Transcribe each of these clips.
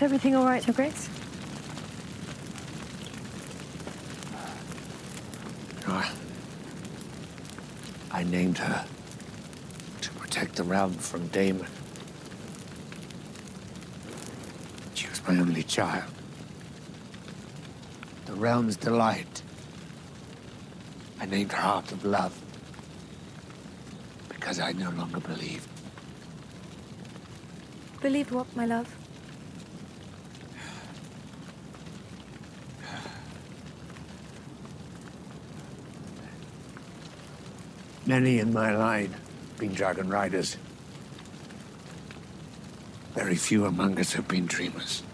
Is everything all right, Your Grace? I, I named her to protect the realm from Damon. She was my only child. The realm's delight. I named her Heart of Love because I no longer believed. Believed what, my love? Many in my line have been dragon riders. Very few among us have been dreamers.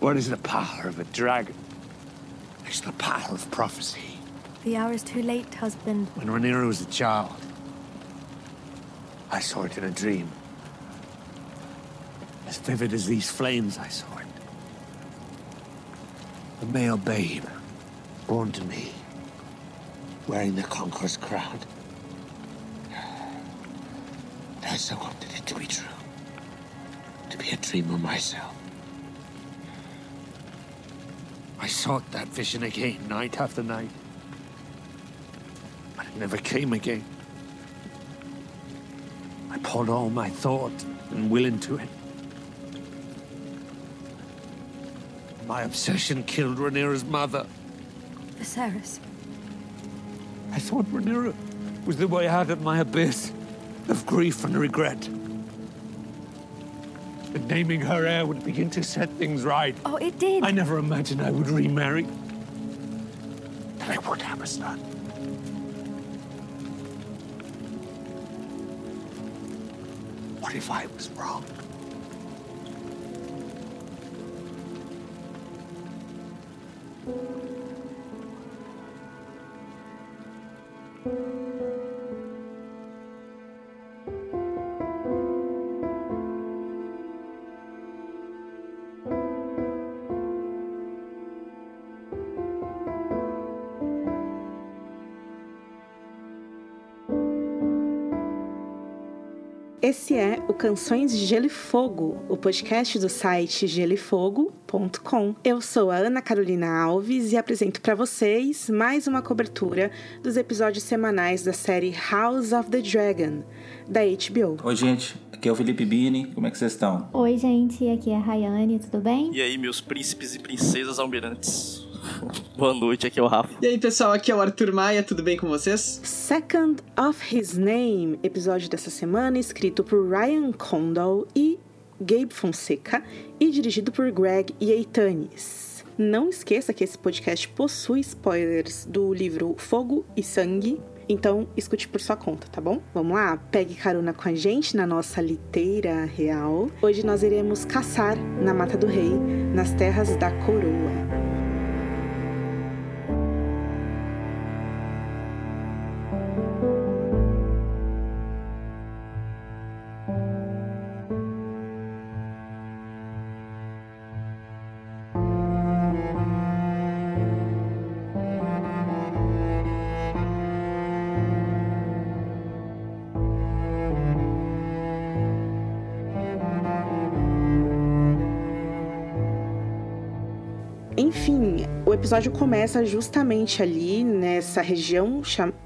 What is the power of a dragon? It's the power of prophecy. The hour is too late, husband. When Rhaenyra was a child, I saw it in a dream. As vivid as these flames, I saw it. A male babe, born to me, wearing the conqueror's crown. I so wanted it to be true. To be a dreamer myself. I sought that vision again, night after night. But it never came again. I poured all my thought and will into it. My obsession killed Rhaenyra's mother. Viserys. I thought Rhaenyra was the way out of my abyss of grief and regret. And naming her heir would begin to set things right. Oh, it did. I never imagined I would remarry. That I would have a son. What if I was wrong? Esse é o Canções de Gelo e Fogo, o podcast do site gelefogo.com. Eu sou a Ana Carolina Alves e apresento para vocês mais uma cobertura dos episódios semanais da série House of the Dragon, da HBO. Oi, gente. Aqui é o Felipe Bini. Como é que vocês estão? Oi, gente. Aqui é a Rayane, tudo bem? E aí, meus príncipes e princesas almirantes. Boa noite, aqui é o Rafa. E aí, pessoal, aqui é o Arthur Maia, tudo bem com vocês? Second of His Name, episódio dessa semana, escrito por Ryan Condal e Gabe Fonseca e dirigido por Greg Yaitanes. Não esqueça que esse podcast possui spoilers do livro Fogo e Sangue, então escute por sua conta, tá bom? Vamos lá? Pegue carona com a gente na nossa liteira real. Hoje nós iremos caçar na Mata do Rei, nas terras da coroa. Episódio começa justamente ali nessa região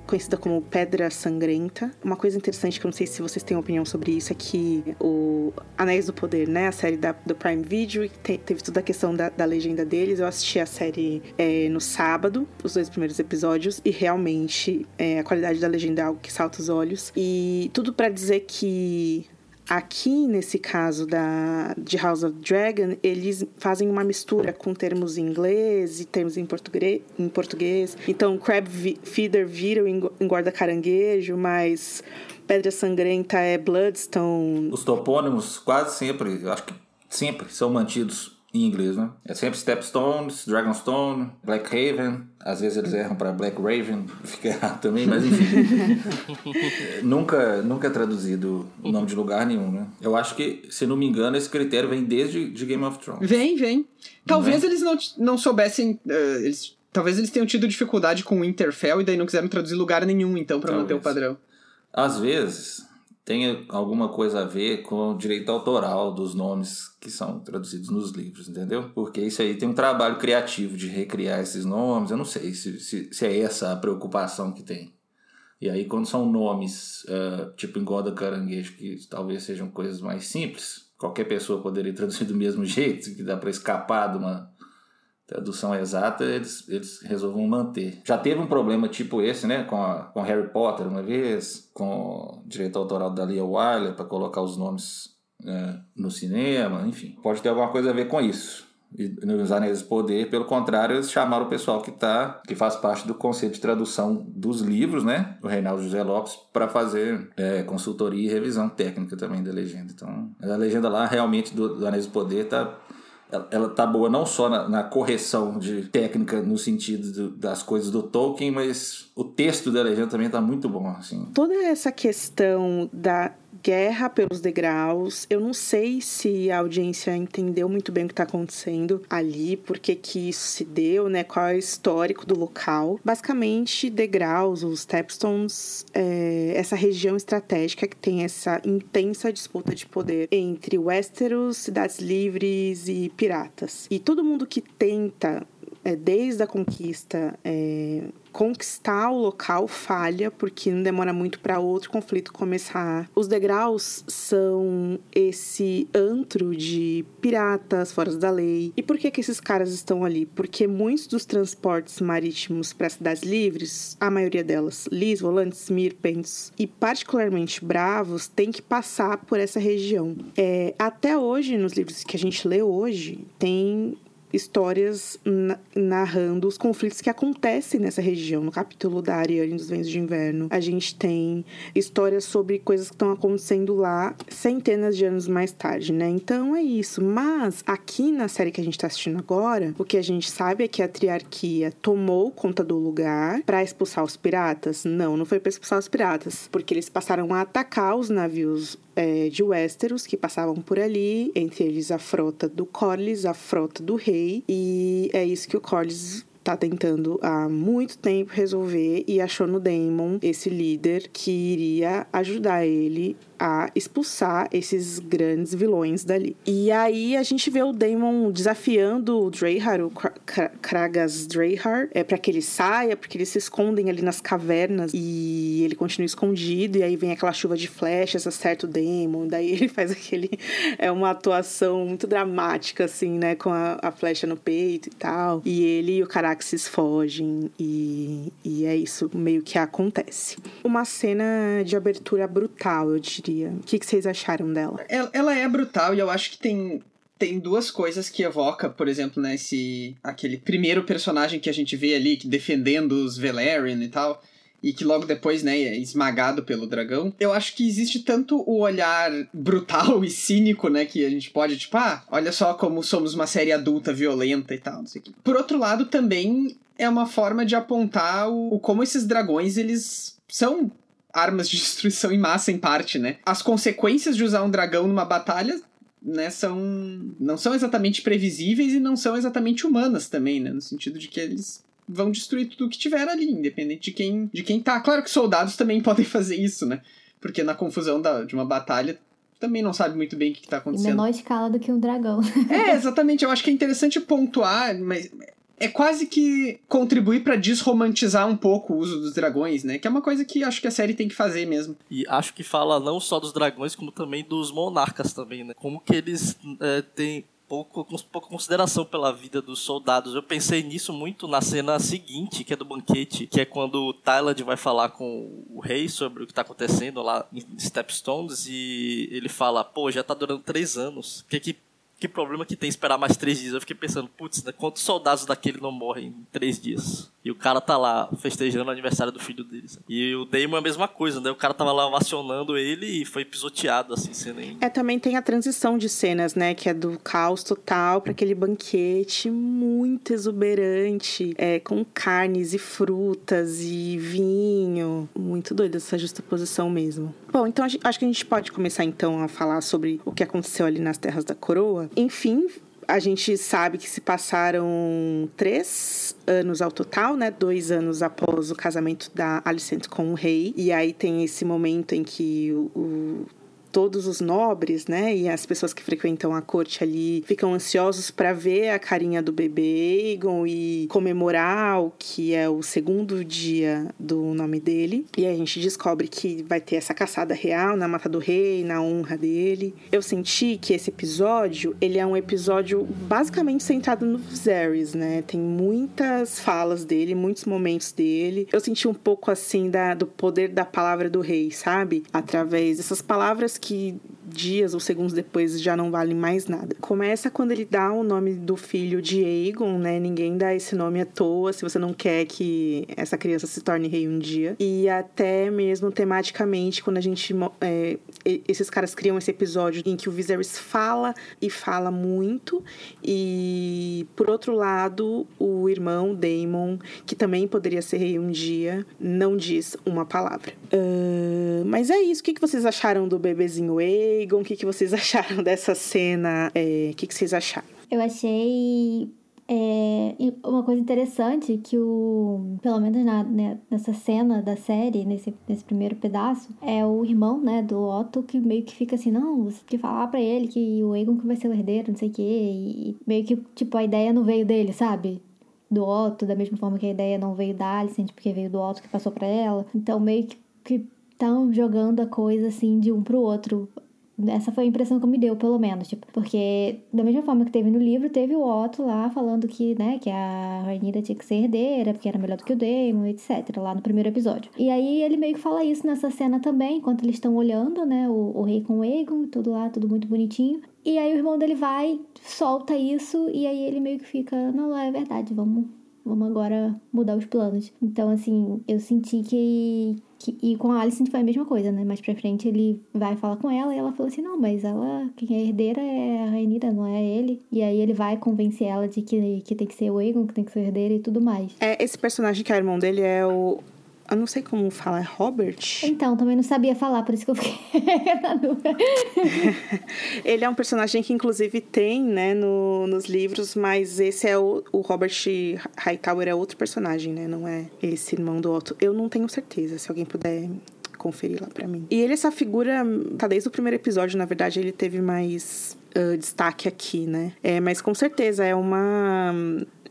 conhecida como Pedra Sangrenta. Uma coisa interessante que eu não sei se vocês têm opinião sobre isso é que o Anéis do Poder, né, a série da, do Prime Video, te- teve toda a questão da, da legenda deles. Eu assisti a série é, no sábado, os dois primeiros episódios, e realmente é, a qualidade da legenda é algo que salta os olhos. E tudo pra dizer que Aqui, nesse caso da, de House of Dragon, eles fazem uma mistura com termos em inglês e termos em, português. Em português. Então, crab feeder vira engorda caranguejo, mas pedra sangrenta é bloodstone. Os topônimos quase sempre, acho que sempre são mantidos em inglês, né? É sempre Stepstones, Dragonstone, Black Raven. Às vezes eles erram para Black Raven, fica errado também, mas enfim. nunca, nunca é traduzido o nome de lugar nenhum, né? Eu acho que, se não me engano, esse critério vem desde de Game of Thrones. Vem, vem. Talvez Não é? eles não, não soubessem. eh, eles, talvez eles tenham tido dificuldade com o Winterfell e daí não quiseram traduzir lugar nenhum, então, pra manter o padrão. Às vezes, tenha alguma coisa a ver com o direito autoral dos nomes que são traduzidos nos livros, entendeu? Porque isso aí tem um trabalho criativo de recriar esses nomes, eu não sei se, se, se é essa a preocupação que tem. E aí, quando são nomes, uh, tipo Engoda Caranguejo, que talvez sejam coisas mais simples, qualquer pessoa poderia traduzir do mesmo jeito, que dá para escapar de uma tradução exata, eles, eles resolvam manter. Já teve um problema tipo esse, né, com, a, com Harry Potter uma vez, com o direito autoral da Lia Wyler para colocar os nomes é, no cinema, enfim. Pode ter alguma coisa a ver com isso. E nos Anéis do Poder, pelo contrário, eles chamaram o pessoal que tá, que faz parte do conselho de tradução dos livros, né? O Reinaldo José Lopes, para fazer é, consultoria e revisão técnica também da legenda. Então, a legenda lá realmente do, do Anéis do Poder tá ela tá boa não só na, na correção de técnica no sentido do, das coisas do Tolkien, mas o texto da legenda também tá muito bom, assim. Toda essa questão da guerra pelos degraus. Eu não sei se a audiência entendeu muito bem o que está acontecendo ali, por que isso se deu, né? Qual é o histórico do local. Basicamente, degraus, os Stepstones, é, essa região estratégica que tem essa intensa disputa de poder entre Westeros, cidades livres e piratas. E todo mundo que tenta é, desde a conquista, é, conquistar o local falha, porque não demora muito para outro conflito começar. Os degraus são esse antro de piratas fora da lei. E por que, que esses caras estão ali? Porque muitos dos transportes marítimos para cidades livres, a maioria delas, lis, volantes, mirpents e particularmente bravos, tem que passar por essa região. É, até hoje, nos livros que a gente lê hoje, tem histórias narrando os conflitos que acontecem nessa região. No capítulo da Ariane dos Ventos de Inverno, a gente tem histórias sobre coisas que estão acontecendo lá centenas de anos mais tarde, né? Então é isso. Mas aqui na série que a gente está assistindo agora, o que a gente sabe é que a triarquia tomou conta do lugar para expulsar os piratas. Não, não foi para expulsar os piratas, porque eles passaram a atacar os navios é, de Westeros que passavam por ali, entre eles a frota do Corlys, a frota do rei, e é isso que o Corlys tá tentando há muito tempo resolver e achou no Daemon esse líder que iria ajudar ele a expulsar esses grandes vilões dali. E aí a gente vê o Daemon desafiando o Dreyhar, o Kragas Dreyhar, é para que ele saia, porque eles se escondem ali nas cavernas e ele continua escondido e aí vem aquela chuva de flechas, acerta o Daemon, daí ele faz aquele é uma atuação muito dramática assim, né, com a, a flecha no peito e tal. E ele e o Caraxes fogem e, e é isso meio que acontece. Uma cena de abertura brutal, eu diria o que, que vocês acharam dela? Ela, ela é brutal e eu acho que tem tem duas coisas que evoca, por exemplo, né, esse, aquele primeiro personagem que a gente vê ali, que defendendo os Velaryon e tal, e que logo depois, né, é esmagado pelo dragão. Eu acho que existe tanto o olhar brutal e cínico, né, que a gente pode, tipo, ah, olha só como somos uma série adulta, violenta e tal, não sei o quê. Por outro lado, também é uma forma de apontar o, o como esses dragões, eles são armas de destruição em massa, em parte, né? As consequências de usar um dragão numa batalha né, são não são exatamente previsíveis e não são exatamente humanas também, né, no sentido de que eles vão destruir tudo que tiver ali, independente de quem de quem tá. Claro que soldados também podem fazer isso, né? Porque na confusão da, de uma batalha também não sabe muito bem o que está acontecendo. Em menor escala do que um dragão. é, exatamente. Eu acho que é interessante pontuar, mas é quase que contribuir para desromantizar um pouco o uso dos dragões, né? Que é uma coisa que acho que a série tem que fazer mesmo. E acho que fala não só dos dragões, como também dos monarcas também, né? Como que eles é, têm pouco, pouca consideração pela vida dos soldados. Eu pensei nisso muito na cena seguinte, que é do banquete, que é quando o Tylad vai falar com o rei sobre o que está acontecendo lá em Stepstones e ele fala, pô, já tá durando três anos. O que que que problema que tem esperar mais três dias? Eu fiquei pensando, putz, quantos soldados daquele não morrem em três dias? E o cara tá lá festejando o aniversário do filho deles. E o Damon é a mesma coisa, né? O cara tava lá ovacionando ele e foi pisoteado, assim, sem nem. É, também tem a transição de cenas, né? Que é do caos total para aquele banquete muito exuberante, é, com carnes e frutas e vinho. Muito doido essa justaposição mesmo. Bom, então acho que a gente pode começar então a falar sobre o que aconteceu ali nas Terras da Coroa. Enfim, A gente sabe que se passaram três anos ao total, né? Dois anos após o casamento da Alicent com o rei. E aí tem esse momento em que o, o todos os nobres, né, e as pessoas que frequentam a corte ali ficam ansiosos para ver a carinha do bebê Aegon e comemorar o que é o segundo dia do nome dele. E a gente descobre que vai ter essa caçada real na mata do rei, na honra dele. Eu senti que esse episódio, ele é um episódio basicamente centrado no Viserys, né? Tem muitas falas dele, muitos momentos dele. Eu senti um pouco assim da, do poder da palavra do rei, sabe? Através dessas palavras que dias ou segundos depois já não valem mais nada. Começa quando ele dá o nome do filho de Aegon, né? Ninguém dá esse nome à toa se você não quer que essa criança se torne rei um dia. E até mesmo tematicamente, quando a gente. É, esses caras criam esse episódio em que o Viserys fala e fala muito. E por outro lado, o irmão Daemon, que também poderia ser rei um dia, não diz uma palavra. Uh, mas é isso. O que vocês acharam do bebezinho Aegon? O que vocês acharam dessa cena? É, o que vocês acharam? Eu achei é, uma coisa interessante que o, pelo menos na, né, nessa cena da série, nesse, nesse primeiro pedaço, é o irmão, né, do Otto que meio que fica assim, não, você tem que falar pra ele que o Egon que vai ser o herdeiro, não sei o quê, e meio que, tipo, a ideia não veio dele, sabe? Do Otto, da mesma forma que a ideia não veio da Alicent, porque veio do Otto que passou pra ela. Então, meio que, que estão jogando a coisa assim de um pro outro. Essa foi a impressão que me deu, pelo menos, tipo, porque da mesma forma que teve no livro, teve o Otto lá falando que, né, que a Rainira tinha que ser herdeira, porque era melhor do que o Daemon, etc, lá no primeiro episódio. E aí ele meio que fala isso nessa cena também, enquanto eles estão olhando, né, o, o rei com o Aegon, tudo lá, tudo muito bonitinho. E aí o irmão dele vai, solta isso, e aí ele meio que fica, não, é verdade, vamos, vamos agora mudar os planos. Então, assim, eu senti que que, e com a Alicent foi a mesma coisa, né? Mais pra frente ele vai falar com ela e ela falou assim: não, mas ela, quem é herdeira é a Rainira, não é ele. E aí ele vai convencer ela de que, que tem que ser o Aegon, que tem que ser herdeira e tudo mais. É, esse personagem que é irmão dele é o eu não sei como falar, é Robert? Então, também não sabia falar, por isso que eu fiquei na dúvida. Ele é um personagem que, inclusive, tem, né, no, nos livros, mas esse é o, o Robert Hightower, é outro personagem, né? Não é esse irmão do Otto. Eu não tenho certeza, se alguém puder conferir lá para mim. E ele, essa figura, tá desde o primeiro episódio, na verdade, ele teve mais uh, destaque aqui, né? É, mas com certeza é uma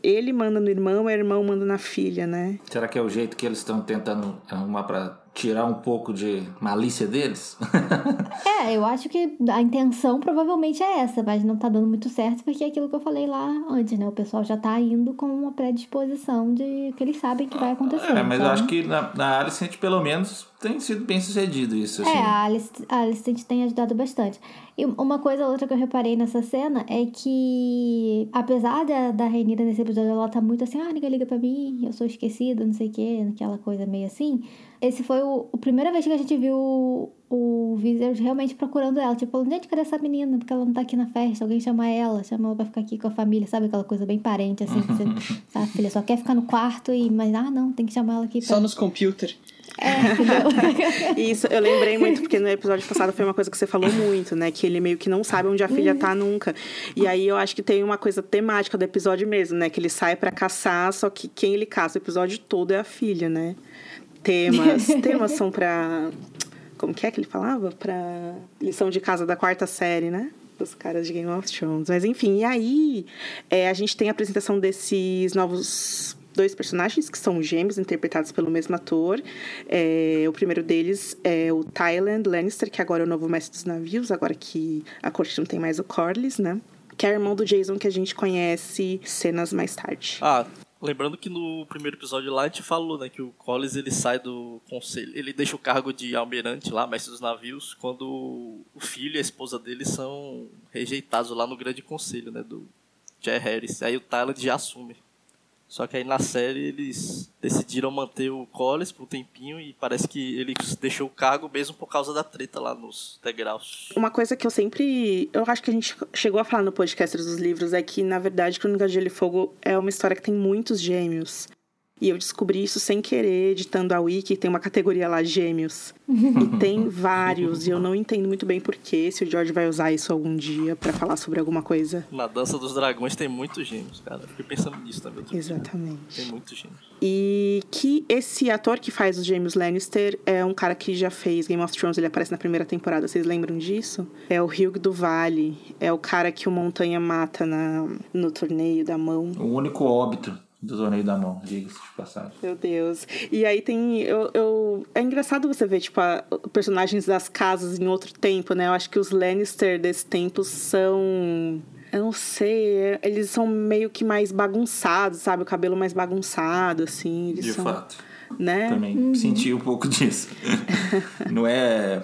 ele manda no irmão, o irmão manda na filha, né? Será que é o jeito que eles estão tentando arrumar para tirar um pouco de malícia deles? é, eu acho que a intenção provavelmente é essa, mas não tá dando muito certo porque é aquilo que eu falei lá antes, né? O pessoal já tá indo com uma predisposição de que eles sabem que vai acontecer. É, mas então... eu acho que na, na Alicent, pelo menos, tem sido bem sucedido isso. Assim. É, a Alicent, a Alicent tem ajudado bastante. E uma coisa outra que eu reparei nessa cena é que, apesar da, da Rainira nesse episódio, ela tá muito assim, ah, ninguém liga pra mim, eu sou esquecida, não sei o quê, aquela coisa meio assim esse foi o, a primeira vez que a gente viu o, o Viser realmente procurando ela. Tipo, gente, cadê essa menina? Porque ela não tá aqui na festa. Alguém chama ela, chama ela pra ficar aqui com a família. Sabe aquela coisa bem parente, assim? Você, a filha só quer ficar no quarto e... Mas, ah, não, tem que chamar ela aqui pra... Só nos computers. É, Isso, eu lembrei muito, porque no episódio passado foi uma coisa que você falou muito, né? Que ele meio que não sabe onde a filha tá nunca. E aí eu acho que tem uma coisa temática do episódio mesmo, né? Que ele sai para caçar, só que quem ele caça o episódio todo é a filha, né? Temas. temas são para como que é que ele falava? Para lição de casa da quarta série, né? Dos caras de Game of Thrones. Mas enfim, e aí é, a gente tem a apresentação desses novos dois personagens que são gêmeos, interpretados pelo mesmo ator. É, o primeiro deles é o Tyland Lannister, que agora é o novo mestre dos navios, agora que a corte não tem mais o Corlys, né? Que é irmão do Jason que a gente conhece cenas mais tarde. Ah, Lembrando que no primeiro episódio lá a gente falou, né, que o Collins ele sai do conselho, ele deixa o cargo de almirante lá, mestre dos navios, quando o filho e a esposa dele são rejeitados lá no grande conselho, né, do Jay Harris. Aí o Tyler já assume. Só que aí na série eles decidiram manter o Collins por um tempinho e parece que ele deixou o cargo mesmo por causa da treta lá nos degraus. Uma coisa que eu sempre. Eu acho que a gente chegou a falar no podcast dos livros é que, na verdade, Crônica de Gelo e Fogo é uma história que tem muitos gêmeos. E eu descobri isso sem querer, editando a Wiki, tem uma categoria lá, gêmeos. e tem vários, e eu não entendo muito bem porquê, se o George vai usar isso algum dia para falar sobre alguma coisa. Na Dança dos Dragões tem muitos gêmeos, cara. Eu fiquei pensando nisso também. Exatamente. Tem muitos gêmeos. E que esse ator que faz os gêmeos Lannister é um cara que já fez Game of Thrones, ele aparece na primeira temporada, vocês lembram disso? É o Hugh do Vale, é o cara que o Montanha mata na, no torneio da mão. O único óbito do torneio da mão, diga-se de passagem. Meu Deus. E aí tem. Eu, eu, é engraçado você ver, tipo, a, personagens das casas em outro tempo, né? Eu acho que os Lannister desse tempo são. Eu não sei, eles são meio que mais bagunçados, sabe? O cabelo mais bagunçado, assim. Eles de são, fato. Né? Também uhum. senti um pouco disso. não é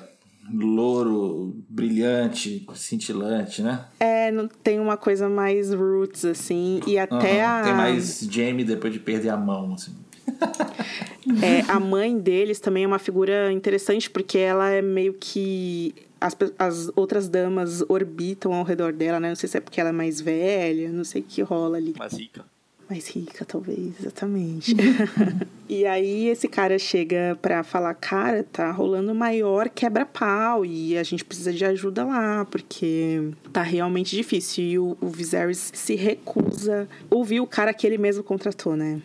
louro, brilhante, cintilante, né? É, não tem uma coisa mais roots, assim, e até uhum, a... Tem mais Jamie depois de perder a mão, assim. é, a mãe deles também é uma figura interessante, porque ela é meio que... As, as outras damas orbitam ao redor dela, né? Não sei se é porque ela é mais velha, não sei o que rola ali. Mais rica mais rica, talvez, exatamente. e aí esse cara chega pra falar, cara, tá rolando maior quebra-pau e a gente precisa de ajuda lá, porque tá realmente difícil. E o, o Viserys se recusa ouvir o cara que ele mesmo contratou, né?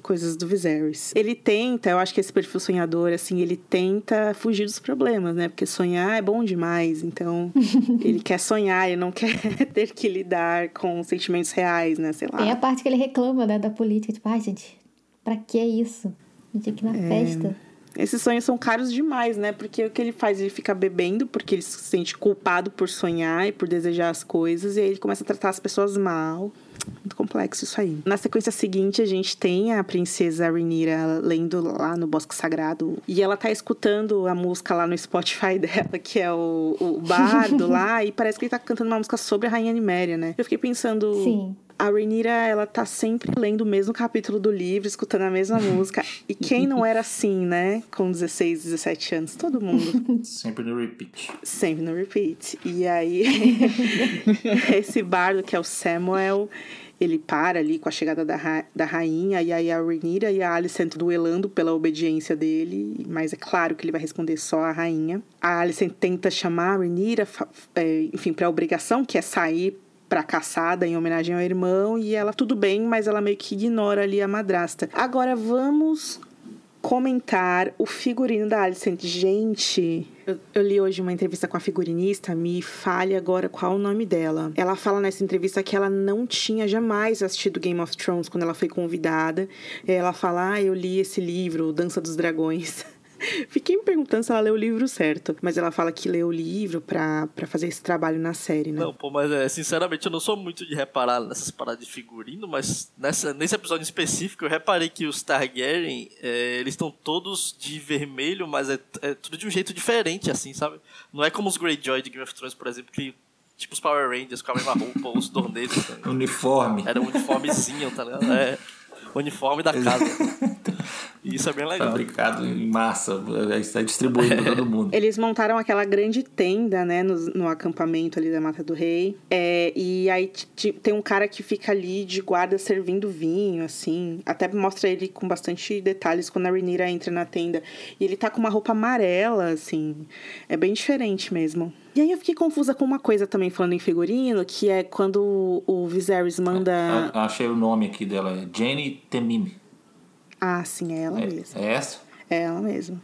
Coisas do Viserys. Ele tenta, eu acho que esse perfil sonhador, assim, ele tenta fugir dos problemas, né? Porque sonhar é bom demais, então ele quer sonhar, ele não quer ter que lidar com sentimentos reais, né? Sei lá. Tem a parte que ele reclama, né, da política, tipo, ai, ah, gente, pra que isso? A gente aqui na é... festa. Esses sonhos são caros demais, né? Porque o que ele faz? Ele fica bebendo porque ele se sente culpado por sonhar e por desejar as coisas, e aí ele começa a tratar as pessoas mal. Muito complexo isso aí. Na sequência seguinte, a gente tem a princesa Rhaenyra lendo lá no Bosque Sagrado. E ela tá escutando a música lá no Spotify dela, que é o, o bardo lá. E parece que ele tá cantando uma música sobre a Rainha Niméria, né? Eu fiquei pensando... Sim a Rhaenyra, ela tá sempre lendo o mesmo capítulo do livro, escutando a mesma música. E quem não era assim, né? Com 16, 17 anos? Todo mundo. Sempre no repeat. Sempre no repeat. E aí, esse bardo que é o Samuel, ele para ali com a chegada da, ra da rainha, e aí a Rhaenyra e a Alicent duelando pela obediência dele, mas é claro que ele vai responder só a rainha. A Alicent tenta chamar a Rhaenyra, é, enfim, pra obrigação, que é sair pra caçada em homenagem ao irmão e ela tudo bem, mas ela meio que ignora ali a madrasta. Agora vamos comentar o figurino da Alicent. Gente, eu, eu, li hoje uma entrevista com a figurinista, me fale agora qual o nome dela. Ela fala nessa entrevista que ela não tinha jamais assistido Game of Thrones quando ela foi convidada. Ela fala: Ah, eu li esse livro, Dança dos Dragões. Fiquei me perguntando se ela leu o livro certo. Mas ela fala que leu o livro pra, pra fazer esse trabalho na série, né? Não, pô, mas é, sinceramente eu não sou muito de reparar nessas paradas de figurino, mas nessa, nesse episódio específico eu reparei que os Targaryen, é, eles estão todos de vermelho, mas é, é, tudo de um jeito diferente, assim, sabe? Não é como os Greyjoy de Game of Thrones, por exemplo, que tipo os Power Rangers com a mesma roupa, os Dorneses. Tá uniforme. Era um uniformezinho, tá ligado? É uniforme da casa. E isso é bem legal. Fabricado em massa, está distribuído para todo mundo. Eles montaram aquela grande tenda, né, no, no acampamento ali da Mata do Rei. É, e aí tem um cara que fica ali de guarda servindo vinho, assim. Até mostra ele com bastante detalhes quando a Rhaenyra entra na tenda. E ele tá com uma roupa amarela, assim. É bem diferente mesmo. E aí eu fiquei confusa com uma coisa também, falando em figurino, que é quando o Viserys manda... É, achei o nome aqui dela, é Jenny Temime. Ah, sim, é ela é, mesma. É essa? É ela mesma.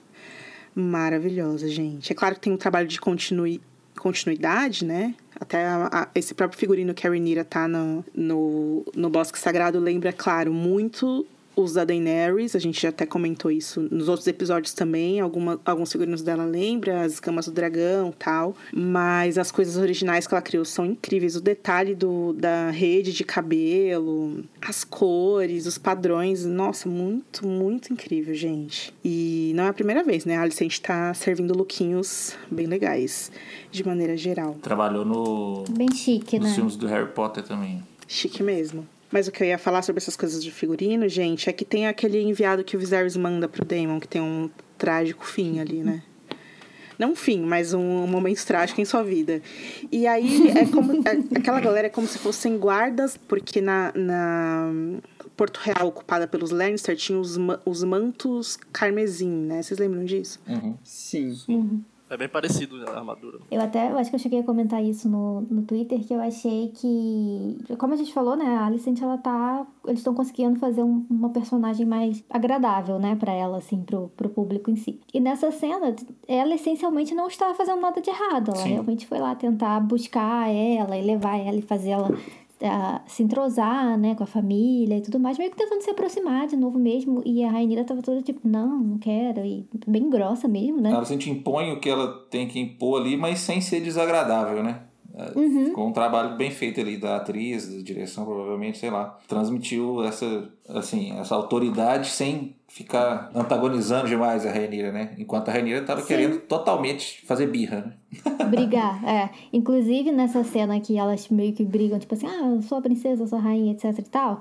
Maravilhosa, gente. É claro que tem um trabalho de continui, continuidade, né? Até a, a, esse próprio figurino que a Rhaenyra tá no, no, no Bosque Sagrado lembra, claro, muito os da Daenerys, a gente já até comentou isso nos outros episódios também, alguma, alguns figurinos dela lembra, as escamas do dragão tal, mas as coisas originais que ela criou são incríveis, o detalhe do, da rede de cabelo, as cores, os padrões, nossa, muito, muito incrível, gente. E não é a primeira vez, né? A Alicente tá servindo lookinhos bem legais, de maneira geral. Trabalhou no... Bem chique, nos né? filmes do Harry Potter também. Chique mesmo. Mas o que eu ia falar sobre essas coisas de figurino, gente, é que tem aquele enviado que o Viserys manda pro Daemon, que tem um trágico fim ali, né? Não um fim, mas um momento trágico em sua vida. E aí, é como. É, aquela galera é como se fossem guardas, porque na, na Porto Real ocupada pelos Lannister tinha os, os mantos carmesim, né? Vocês lembram disso? Uhum. Sim. É bem parecido a armadura. Eu até, eu acho que eu cheguei a comentar isso no, no Twitter, que eu achei que, como a gente falou, né, a Alicent, ela tá, eles estão conseguindo fazer um- uma personagem mais agradável, né, pra ela, assim, pro, pro público em si. E nessa cena, ela essencialmente não estava fazendo nada de errado, ela Sim. realmente foi lá tentar buscar ela e levar ela e fazer ela ah, se entrosar, né, com a família e tudo mais, meio que tentando se aproximar de novo mesmo, e a Rainira tava toda tipo, não, não quero, e bem grossa mesmo, né. Ela gente impõe o que ela tem que impor ali, mas sem ser desagradável, né? É, Uhum. Ficou um trabalho bem feito ali da atriz, da direção, provavelmente, sei lá. Transmitiu essa, assim, essa autoridade sem ficar antagonizando demais a Rainira, né? Enquanto a Rainira estava querendo totalmente fazer birra, né? brigar, é. Inclusive nessa cena que elas meio que brigam, tipo assim, ah, eu sou a princesa, eu sou a rainha, etc e tal.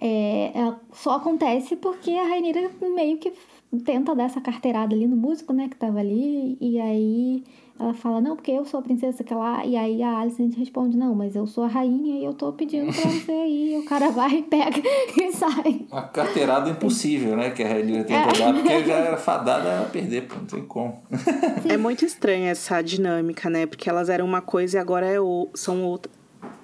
É, ela- só acontece porque a Rainira meio que tenta dar essa carteirada ali no músico, né, que tava ali, e aí ela fala, não, porque eu sou a princesa que lá, e aí a Alicent responde, não, mas eu sou a rainha e eu tô pedindo pra você ir, e o cara vai, pega e sai. Uma carteirada impossível, né? Que a Rainira tem que dar, porque já era fadada a perder, pô, não tem como. É muito estranha essa dinâmica, né? Porque elas eram uma coisa e agora é o... são outra.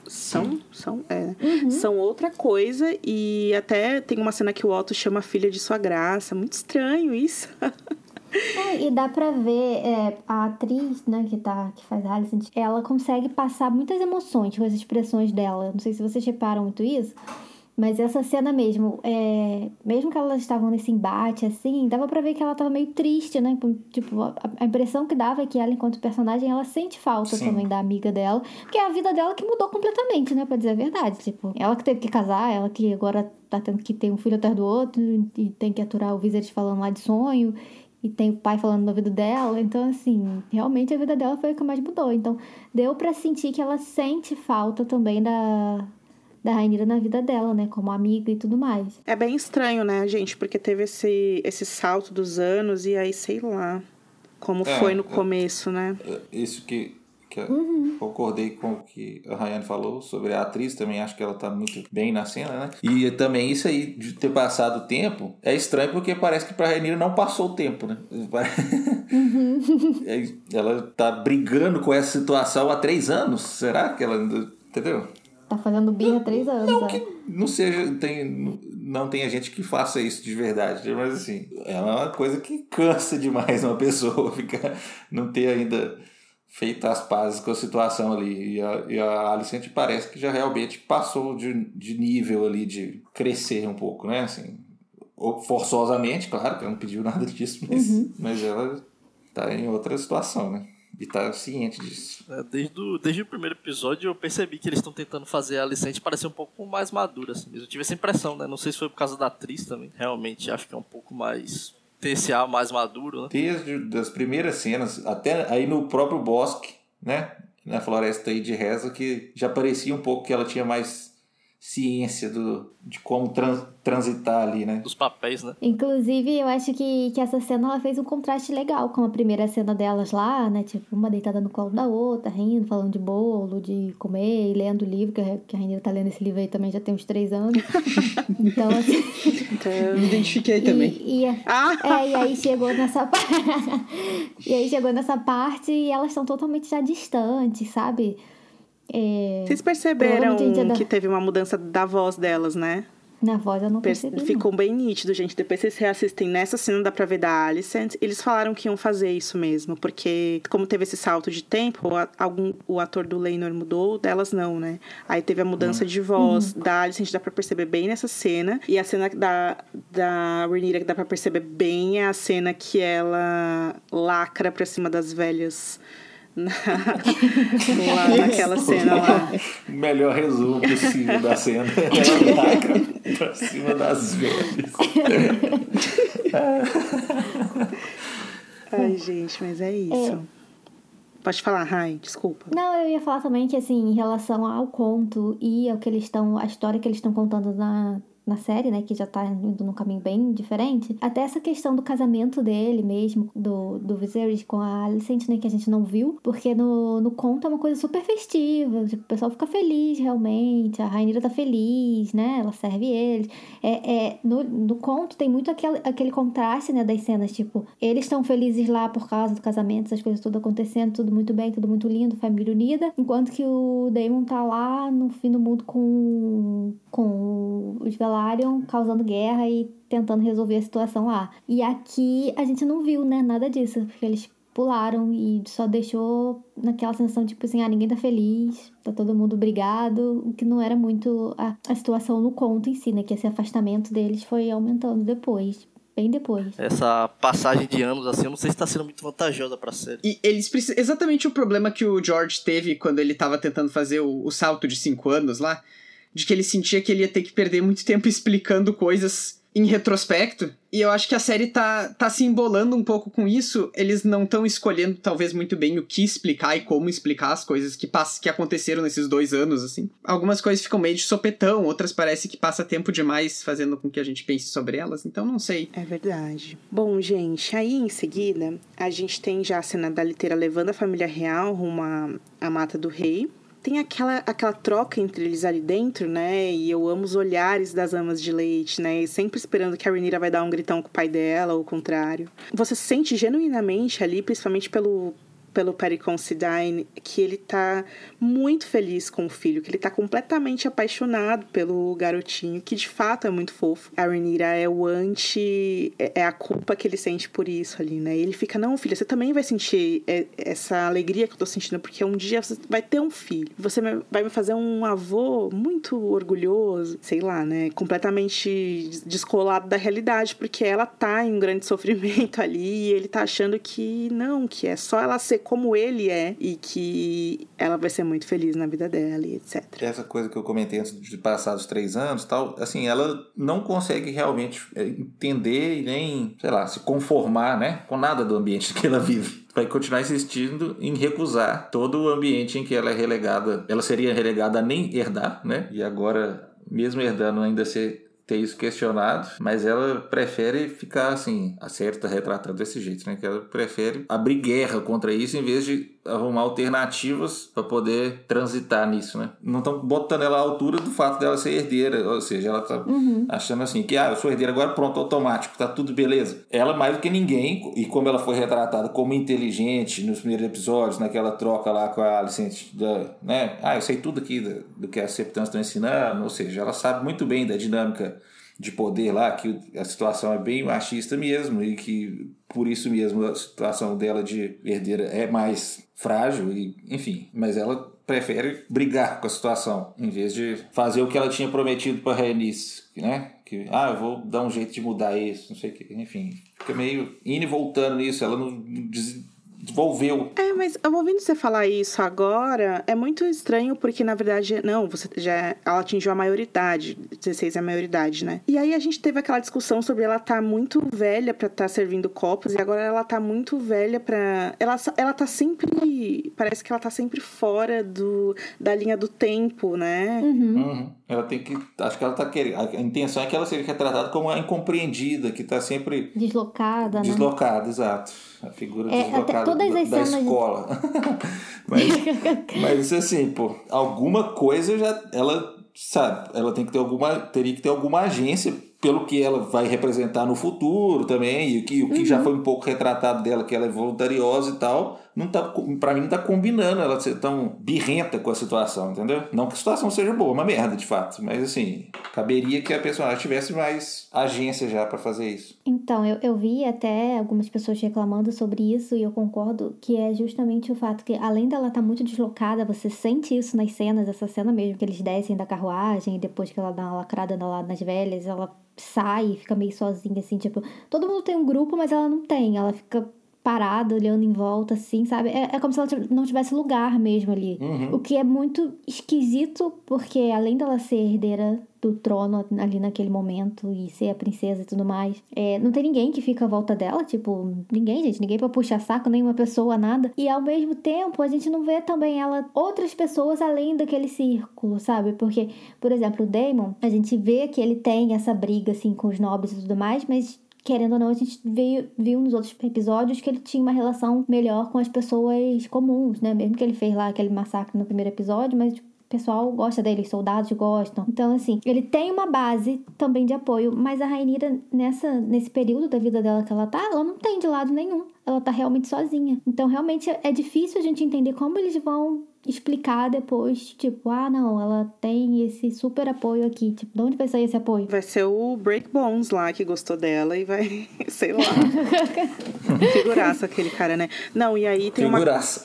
São? São? É. né? São outra coisa e até tem uma cena que o Otto chama a filha de sua graça. Muito estranho isso. É, e dá pra ver é, a atriz, né, que, tá, que faz a Alicent, ela consegue passar muitas emoções com as expressões dela. Não sei se vocês reparam muito isso, mas essa cena mesmo, é, mesmo que elas estavam nesse embate, assim, dava pra ver que ela tava meio triste, né? Tipo, a, a impressão que dava é que ela, enquanto personagem, ela sente falta Sim. também da amiga dela, porque é a vida dela que mudou completamente, né, pra dizer a verdade. Tipo, ela que teve que casar, ela que agora tá tendo que ter um filho atrás do outro e tem que aturar o Wizard falando lá de sonho e tem o pai falando no ouvido dela. Então, assim, realmente a vida dela foi o que mais mudou. Então, deu pra sentir que ela sente falta também da, da Rainira na vida dela, né? Como amiga e tudo mais. É bem estranho, né, gente? Porque teve esse, esse salto dos anos e aí, sei lá, como É, foi no é. começo, né? Isso que, que eu concordei com o que a Rayane falou sobre a atriz, também acho que ela tá muito bem na cena, né? E também isso aí de ter passado o tempo é estranho porque parece que pra Rainira não passou o tempo, né? É, ela tá brigando com essa situação há três anos. Será que ela ainda. Entendeu? Tá fazendo birra há três anos. Não é. que não seja. Tem, não tenha gente que faça isso de verdade, mas assim, é uma coisa que cansa demais uma pessoa ficar, não ter ainda feito as pazes com a situação ali. E a, e a Alicente parece que já realmente passou de, de nível ali, de crescer um pouco, né? Assim, forçosamente, claro, que ela não pediu nada disso, mas, mas ela tá em outra situação, né? E tá ciente disso. É, Desde o, desde o primeiro episódio eu percebi que eles estão tentando fazer a Alicente parecer um pouco mais madura. Assim. Eu tive essa impressão, né? Não sei se foi por causa da atriz também. Realmente acho que é um pouco mais. Ar mais maduro, né? Desde as primeiras cenas, até aí no próprio bosque, né? Na floresta aí de Reza, que já parecia um pouco que ela tinha mais ciência do, de como trans- transitar ali, né? Dos papéis, né? Inclusive, eu acho que, que essa cena ela fez um contraste legal com a primeira cena delas lá, né? Tipo, uma deitada no colo da outra, rindo, falando de bolo, de comer e lendo o livro, que a, que a Rainha tá lendo esse livro aí também já tem uns três anos. então, assim. Eu me identifiquei também. E, e, Ah! é, e aí chegou nessa parte. e aí chegou nessa parte e elas estão totalmente já distantes, sabe? É, Vocês perceberam Provavelmente a gente ia dar- que teve uma mudança da voz delas, né? na voz eu não Per- percebi. não. Ficou bem nítido, gente. Depois vocês reassistem nessa cena, dá pra ver da Alicent. Eles falaram que iam fazer isso mesmo, porque como teve esse salto de tempo, a- algum, o ator do Leinor mudou, delas não, né? Aí teve a mudança de voz da Alicent, dá pra perceber bem nessa cena. E a cena da, da Rhaenyra que dá pra perceber bem é a cena que ela lacra pra cima das velhas. Na, lá naquela cena lá. Melhor resumo possível da cena. Ela taca pra cima das velhas. Ai, gente, mas é isso. Pode falar, Rai, desculpa. Não, eu ia falar também que, assim, em relação ao conto e ao que eles estão. a história que eles estão contando na, na série, né, que já tá indo num caminho bem diferente, até essa questão do casamento dele mesmo, do, do Viserys com a Alicent, né, que a gente não viu, porque no, no conto é uma coisa super festiva, tipo, o pessoal fica feliz realmente, a Rainha tá feliz, né, ela serve eles. É, é, no, no conto tem muito aquele, aquele contraste, né, das cenas, tipo, eles estão felizes lá por causa do casamento, essas coisas tudo acontecendo, tudo muito bem, tudo muito lindo, família unida, enquanto que o Daemon tá lá no fim do mundo com, com os Velaryon causando guerra e tentando resolver a situação lá. E aqui a gente não viu, né, nada disso, porque eles pularam e só deixou naquela sensação tipo assim, ah, ninguém tá feliz, tá todo mundo brigado, o que não era muito a, a situação no conto em si, né, que esse afastamento deles foi aumentando depois. Bem depois. Essa passagem de anos, assim, eu não sei se tá sendo muito vantajosa pra série. E eles precisam. Exatamente o problema que o George teve quando ele tava tentando fazer o, o salto de cinco anos lá. De que ele sentia que ele ia ter que perder muito tempo explicando coisas em retrospecto. E eu acho que a série tá, tá se embolando um pouco com isso. Eles não estão escolhendo, talvez, muito bem o que explicar e como explicar as coisas que, pass que aconteceram nesses dois anos, assim. Algumas coisas ficam meio de sopetão, outras parece que passa tempo demais fazendo com que a gente pense sobre elas, então não sei. É verdade. Bom, gente, aí em seguida, a gente tem já a cena da liteira levando a família real rumo à, à mata do rei tem aquela, aquela troca entre eles ali dentro, né? E eu amo os olhares das amas de leite, né? E sempre esperando que a Renira vai dar um gritão com o pai dela, ou o contrário. Você sente genuinamente ali, principalmente pelo, pelo Perry Considine, que ele tá muito feliz com o filho, que ele tá completamente apaixonado pelo garotinho, que de fato é muito fofo. A Renira é o anti. É, é a culpa que ele sente por isso ali, né? E ele fica, não, filho, você também vai sentir é, essa alegria que eu tô sentindo, porque um dia você vai ter um filho. Você vai me fazer um avô muito orgulhoso, sei lá, né? Completamente descolado da realidade, porque ela tá em um grande sofrimento ali e ele tá achando que não, que é só ela ser como ele é e que ela vai ser muito feliz na vida dela e etc. Essa coisa que eu comentei antes de passar os três anos tal, assim, ela não consegue realmente é, entender e nem, sei lá, se conformar, né, com nada do ambiente que ela vive vai continuar insistindo em recusar todo o ambiente em que ela é relegada. Ela seria relegada a nem herdar, né? E agora, mesmo herdando, ainda ser ter isso questionado, mas ela prefere ficar assim, acerta retratando desse jeito, né? Que ela prefere abrir guerra contra isso em vez de arrumar alternativas para poder transitar nisso, né? Não estão botando ela à altura do fato dela ser herdeira, ou seja, ela tá uhum. achando assim que ah, eu sou herdeira agora pronto, automático, tá tudo beleza. Ela mais do que ninguém e como ela foi retratada como inteligente nos primeiros episódios, naquela troca lá com a Alicente, da, né? Ah, eu sei tudo aqui do, do que as septãs estão ensinando, ou seja, ela sabe muito bem da dinâmica de poder lá, que a situação é bem machista mesmo e que por isso mesmo a situação dela de herdeira é mais frágil e enfim, mas ela prefere brigar com a situação em vez de fazer o que ela tinha prometido para Rhaenys, né? Que ah, eu vou dar um jeito de mudar isso, não sei o que, enfim, fica meio indo e voltando nisso, ela não desenvolveu. É, mas eu ouvindo você falar isso agora, é muito estranho porque, na verdade, não, você já ela atingiu a maioridade, 16 é a maioridade, né? E aí a gente teve aquela discussão sobre ela tá muito velha para estar tá servindo copos e agora ela tá muito velha para ela ela tá sempre, parece que ela tá sempre fora do da linha do tempo, né? Uhum. Uhum. Ela tem que, acho que ela tá querendo, a intenção é que ela seja retratada como a incompreendida, que tá sempre deslocada, né? Deslocada, exato. A figura é, deslocada da, da escola. mas, mas assim, pô, alguma coisa já ela sabe, ela tem que ter alguma, teria que ter alguma agência pelo que ela vai representar no futuro também, e o que, o que uhum. já foi um pouco retratado dela, que ela é voluntariosa e tal, não tá, pra mim não tá combinando ela ser tão birrenta com a situação, entendeu? Não que a situação seja boa, uma merda de fato, mas assim, caberia que a personagem tivesse mais agência já para fazer isso. Então, eu, eu vi até algumas pessoas reclamando sobre isso e eu concordo que é justamente o fato que, além dela estar tá muito deslocada, você sente isso nas cenas, essa cena mesmo, que eles descem da carruagem e depois que ela dá uma lacrada lá nas velhas, ela sai e fica meio sozinha, assim, tipo, todo mundo tem um grupo, mas ela não tem, ela fica parada, olhando em volta, assim, sabe? É, é como se ela não tivesse lugar mesmo ali. O que é muito esquisito, porque além dela ser herdeira do trono ali naquele momento e ser a princesa e tudo mais, é, não tem ninguém que fica à volta dela, tipo, ninguém, gente, ninguém pra puxar saco, nenhuma pessoa, nada. E ao mesmo tempo, a gente não vê também ela, outras pessoas além daquele círculo, sabe? Porque, por exemplo, o Damon, a gente vê que ele tem essa briga, assim, com os nobres e tudo mais, mas querendo ou não, a gente veio, viu nos outros episódios que ele tinha uma relação melhor com as pessoas comuns, né? Mesmo que ele fez lá aquele massacre no primeiro episódio, mas tipo, o pessoal gosta dele, os soldados gostam. Então, assim, ele tem uma base também de apoio, mas a Rainira, nessa, nesse período da vida dela que ela tá, ela não tem de lado nenhum. Ela tá realmente sozinha. Então, realmente é difícil a gente entender como eles vão explicar depois, tipo, ah, não, ela tem esse super apoio aqui. Tipo, de onde vai sair esse apoio? Vai ser o Break Bones lá que gostou dela e vai, sei lá. Figuraça aquele cara, né? Não, e aí tem uma. Figuraça.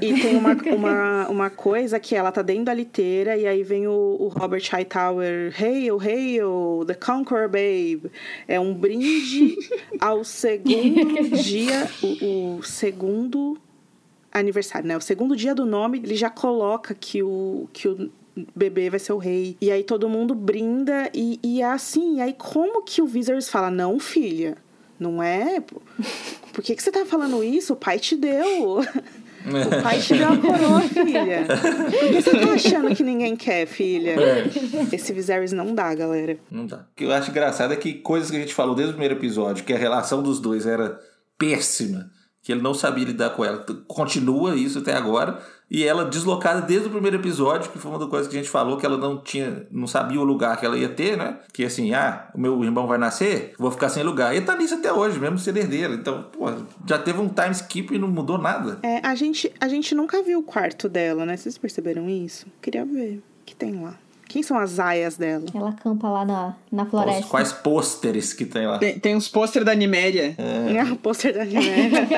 E, e tem uma, uma, uma coisa que ela tá dentro da liteira e aí vem o, o Robert Hightower, Hail, Hail, The Conqueror Babe. É um brinde ao segundo dia, o, o segundo aniversário, né? O segundo dia do nome, ele já coloca que o, que o bebê vai ser o rei. E aí todo mundo brinda e, e é assim. E aí como que o Wizards fala, não, filha, não é? Por que, que você tá falando isso? O pai te deu. O pai te deu a coroa, filha. Por que você tá achando que ninguém quer, filha? Esse Viserys não dá, galera. Não dá. O que eu acho engraçado é que coisas que a gente falou desde o primeiro episódio, que a relação dos dois era péssima, que ele não sabia lidar com ela. Continua isso até agora. E ela deslocada desde o primeiro episódio, que foi uma das coisas que a gente falou, que ela não tinha, não sabia o lugar que ela ia ter, né? Que assim, ah, o meu irmão vai nascer, vou ficar sem lugar. E tá nisso até hoje, mesmo sendo herdeira. Então, pô, já teve um time skip e não mudou nada. É, a, gente, a gente nunca viu o quarto dela, né? Vocês perceberam isso? Queria ver. O que tem lá? Quem são as aias dela? Ela acampa lá na, na floresta. quais pôsteres que tem lá? Tem, tem uns pôster da Niméria. É. o pôster da Niméria.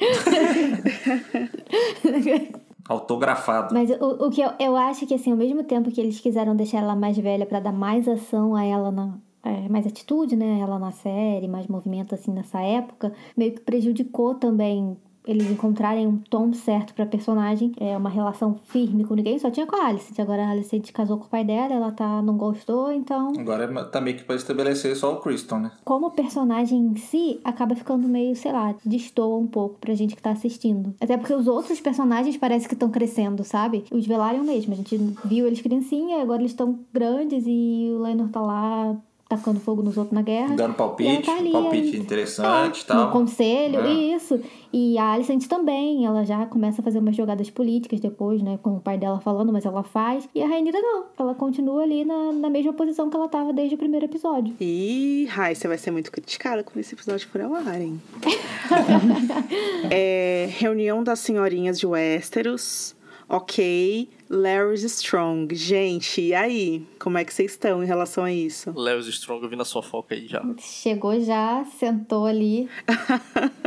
Autografado. Mas o, o que eu, eu acho que, assim, ao mesmo tempo que eles quiseram deixar ela mais velha pra dar mais ação a ela na. é, mais atitude, né? Ela na série, mais movimento assim nessa época, meio que prejudicou também eles encontrarem um tom certo pra personagem, é uma relação firme com ninguém, só tinha com a Alicent. Agora a Alicent casou com o pai dela, ela tá não gostou, então Agora é- tá meio que pra estabelecer só o Criston, né? como personagem em si, acaba ficando meio, sei lá, destoa um pouco pra gente que tá assistindo. Até porque os outros personagens parece que estão crescendo, sabe? Os Velaryon mesmo, a gente viu eles criancinha, agora eles estão grandes e o Lenor tá lá tacando fogo nos outros na guerra. Dando E palpite, tá ali, palpite aí- interessante e É, tal. No conselho, É. isso. E a Alicent também, ela já começa a fazer umas jogadas políticas depois, né? Com o pai dela falando, mas ela faz. E a Rainira não. Ela continua ali na, na mesma posição que ela tava desde o primeiro episódio. Ih, Rai, você vai ser muito criticada quando esse episódio for ao ar, hein? é, reunião das senhorinhas de Westeros. Ok. Larry's Strong. Gente, e aí? Como é que vocês estão em relação a isso? Lewis Strong, eu vi na sua foca aí já. Chegou já, sentou ali.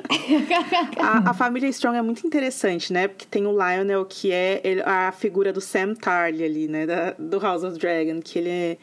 A, a família Strong é muito interessante, né? Porque tem o Lionel, que é ele- a figura do Sam Tarly ali, né? Da- do House of Dragon, que ele é,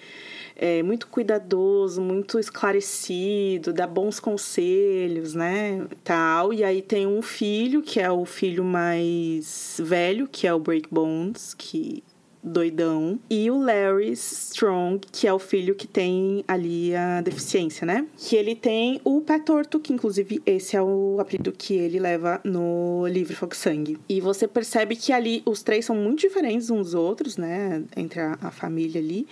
é muito cuidadoso, muito esclarecido, dá bons conselhos, né? Tal. E aí tem um filho, que é o filho mais velho, que é o Break Bones, que doidão. E o Larry Strong, que é o filho que tem ali a deficiência, né? Que ele tem o pé torto, que inclusive esse é o apelido que ele leva no livro e Sangue. E você percebe que ali os três são muito diferentes uns dos outros, né? Entre a, a família ali.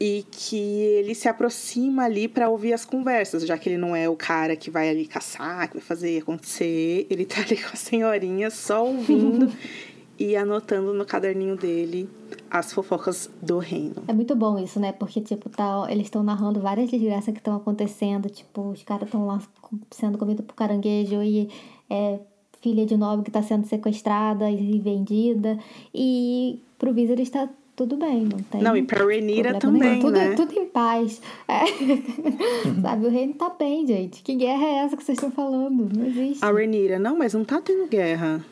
E que ele se aproxima ali para ouvir as conversas, já que ele não é o cara que vai ali caçar, que vai fazer acontecer. Ele tá ali com a senhorinha só ouvindo e anotando no caderninho dele as fofocas do reino. É muito bom isso, né? Porque, tipo, tá, eles estão narrando várias desgraças que estão acontecendo. Tipo, os caras estão lá sendo comidos por caranguejo e é, filha de nobre que tá sendo sequestrada e vendida. E pro Wizard está tudo bem, não tem. Não, e pra Renira também, tudo, né? Tudo em paz. É. Sabe, o reino tá bem, gente. Que guerra é essa que vocês estão falando? Não existe. A Renira, não, mas não tá tendo guerra.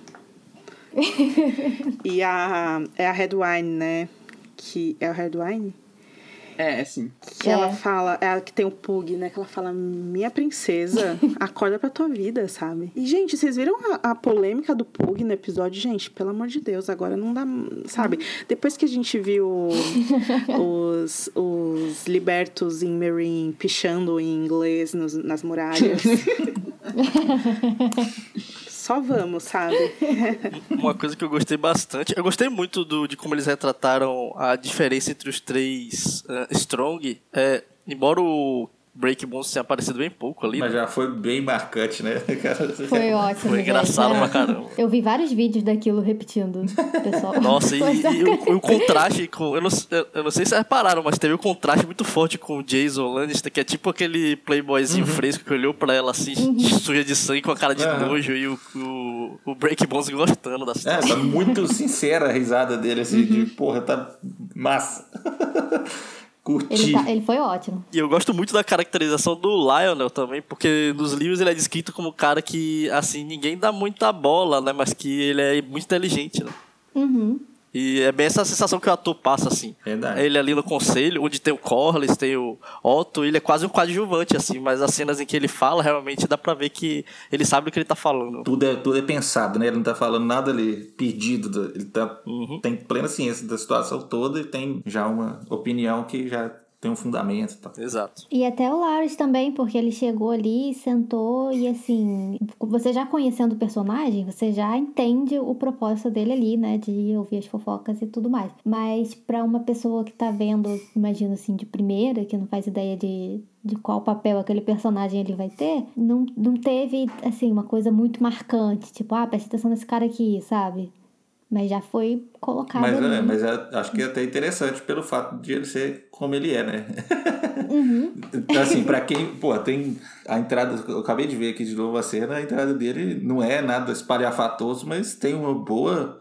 e a, é a Redwine, né? Que é a Redwine? É, sim. Que É. ela fala, é a que tem o Pug, né? Que ela fala, minha princesa, acorda pra tua vida, sabe? E, gente, vocês viram a, a polêmica do Pug no episódio? Gente, pelo amor de Deus, agora não dá, sabe? Depois que a gente viu os, os libertos em Marine pichando em inglês nos- nas muralhas. Só vamos, sabe? Uma coisa que eu gostei bastante, eu gostei muito do, de como eles retrataram a diferença entre os três eh, Strong. É, embora o Break Bones tenha aparecido bem pouco ali, Mas né? já foi bem marcante, né? Foi ótimo. Foi engraçado gente. pra caramba. Eu vi vários vídeos daquilo repetindo, pessoal. Nossa, e, e o, o contraste com. Eu não, eu, não sei se vocês repararam, mas teve um contraste muito forte com o Jason Lannister, que é tipo aquele playboyzinho fresco que olhou pra ela assim, suja de sangue com a cara de Uhum. nojo, e o, o, o Break Bones gostando da É, situação. tá muito sincera a risada dele, assim, de porra, tá massa. Curti. Ele, tá- ele foi ótimo. E eu gosto muito da caracterização do Lionel também, porque nos livros ele é descrito como um cara que, assim, ninguém dá muita bola, né? Mas que ele é muito inteligente, né? Uhum. E é bem essa sensação que o ator passa, assim. Verdade. Ele ali no conselho, onde tem o Corlys, tem o Otto, ele é quase um coadjuvante, assim, mas as cenas em que ele fala, realmente dá pra ver que ele sabe o que ele tá falando. Tudo é, tudo é pensado, né? Ele não tá falando nada ali perdido. do- Ele tá, Uhum. tem plena ciência da situação toda e tem já uma opinião que já tem um fundamento e tal. Exato. E até o Larry também, porque ele chegou ali, sentou e assim, você já conhecendo o personagem, você já entende o propósito dele ali, né, de ouvir as fofocas e tudo mais. Mas pra uma pessoa que tá vendo, imagino assim, de primeira, que não faz ideia de de qual papel aquele personagem ele vai ter, não, não teve, assim, uma coisa muito marcante, tipo, ah, presta atenção nesse cara aqui, sabe? Mas já foi colocado Mas, ali. é, mas é- acho que é até interessante pelo fato de ele ser como ele é, né? Uhum. Então, assim, pra quem, pô, tem a entrada, eu acabei de ver aqui de novo a cena, a entrada dele não é nada espalhafatoso, mas tem uma boa,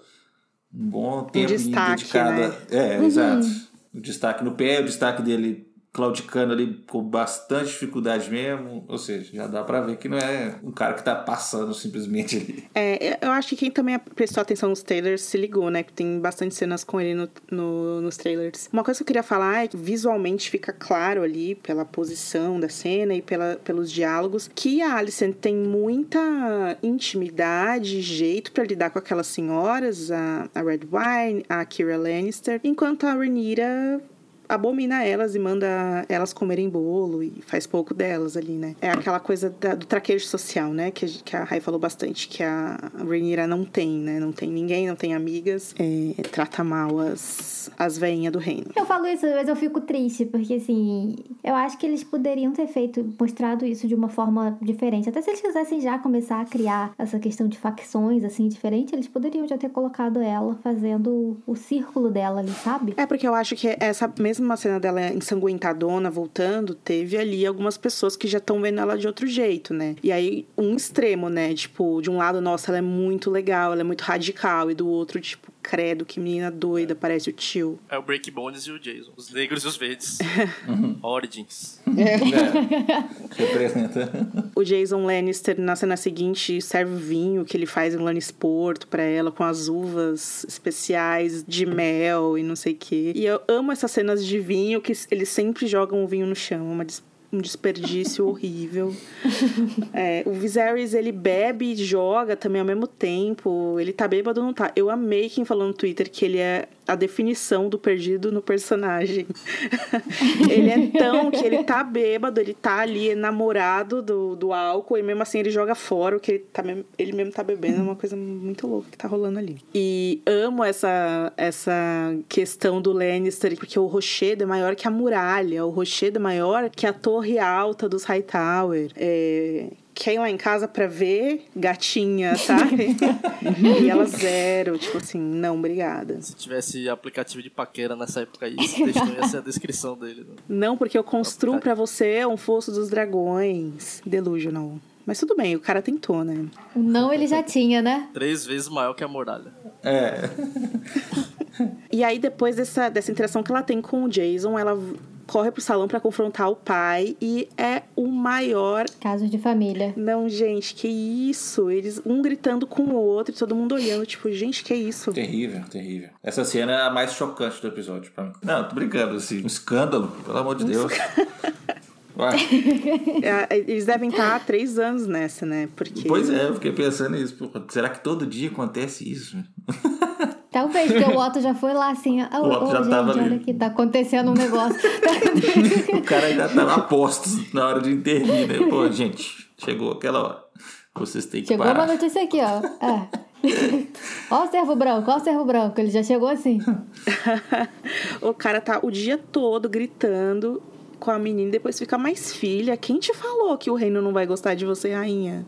um bom tempo destaque, dedicado. né? a- É, exato. O destaque no pé, o destaque dele claudicando ali com bastante dificuldade mesmo, ou seja, já dá pra ver que não é um cara que tá passando simplesmente ali. É, eu acho que quem também prestou atenção nos trailers se ligou, né? Que tem bastante cenas com ele no, no- nos trailers. Uma coisa que eu queria falar é que visualmente fica claro ali, pela posição da cena e pela, pelos diálogos, que a Alicent tem muita intimidade, jeito pra lidar com aquelas senhoras, a, a Red Wine, a Kira Lannister, enquanto a Rhaenyra abomina elas e manda elas comerem bolo e faz pouco delas ali, né? É aquela coisa da- do traquejo social, né? Que, que a Rai falou bastante, que a Rhaenyra não tem, né? Não tem ninguém, não tem amigas, é, trata mal as, as veinhas do reino. Eu falo isso, mas eu fico triste, porque assim, eu acho que eles poderiam ter feito, mostrado isso de uma forma diferente. Até se eles quisessem já começar a criar essa questão de facções, assim, diferente, eles poderiam já ter colocado ela fazendo o círculo dela ali, sabe? É porque eu acho que essa mesma cena dela ensanguentadona voltando, teve ali algumas pessoas que já estão vendo ela de outro jeito, né? E aí, um extremo, né? Tipo, de um lado, nossa, ela é muito legal, ela é muito radical, e do outro, tipo, credo, que menina doida, parece o tio. É o Break Bones e o Jason. Os negros e os verdes. Origins. É. Representa. O Jason Lannister, na cena seguinte, serve o vinho que ele faz em Lannisporto pra ela, com as uvas especiais de mel e não sei o quê. E eu amo essas cenas de vinho que eles sempre jogam o vinho no chão. Uma um desperdício horrível. É, o Viserys, ele bebe e joga também ao mesmo tempo. Ele tá bêbado ou não tá? Eu amei quem falou no Twitter que ele é a definição do perdido no personagem. ele é tão que ele tá bêbado, ele tá ali enamorado do, do álcool e mesmo assim ele joga fora o que ele, tá, ele mesmo tá bebendo. É uma coisa muito louca que tá rolando ali. E amo essa, essa questão do Lannister, porque o rochedo é maior que a muralha, o rochedo é maior que a torre alta dos Hightower. É, quer ir lá em casa pra ver gatinha, sabe? e ela zero, tipo assim, não, obrigada. Se tivesse aplicativo de paquera nessa época aí, esse texto não ia ser a descrição dele. Né? Não, porque eu construo pra você um fosso dos dragões. Delusional. Mas tudo bem, o cara tentou, né? Não ele já tinha, né? Três vezes maior que a muralha. É. E aí, depois dessa, dessa interação que ela tem com o Jason, ela corre pro salão pra confrontar o pai e é o maior. Casos de família. Não, gente, que isso? Eles um gritando com o outro e todo mundo olhando, tipo, gente, que isso? Terrível, terrível. Essa cena é a mais chocante do episódio pra mim. Não, tô brincando, assim. Um escândalo, pelo amor de Deus. Ué, É, Eles devem estar há três anos nessa, né? Porque. pois é, eu fiquei pensando nisso. Será que todo dia acontece isso? Talvez, porque o Otto já foi lá assim, ó, O Otto ô, já gente, tava ali. olha aqui, tá acontecendo um negócio. o cara ainda tava a postos na hora de intervir, né? Pô, gente, chegou aquela hora. Vocês têm que chegou parar. uma notícia aqui, ó. É. ó o servo branco, ó o servo branco, ele já chegou assim. o cara tá o dia todo gritando com a menina, depois fica mais filha. Quem te falou que o reino não vai gostar de você, rainha?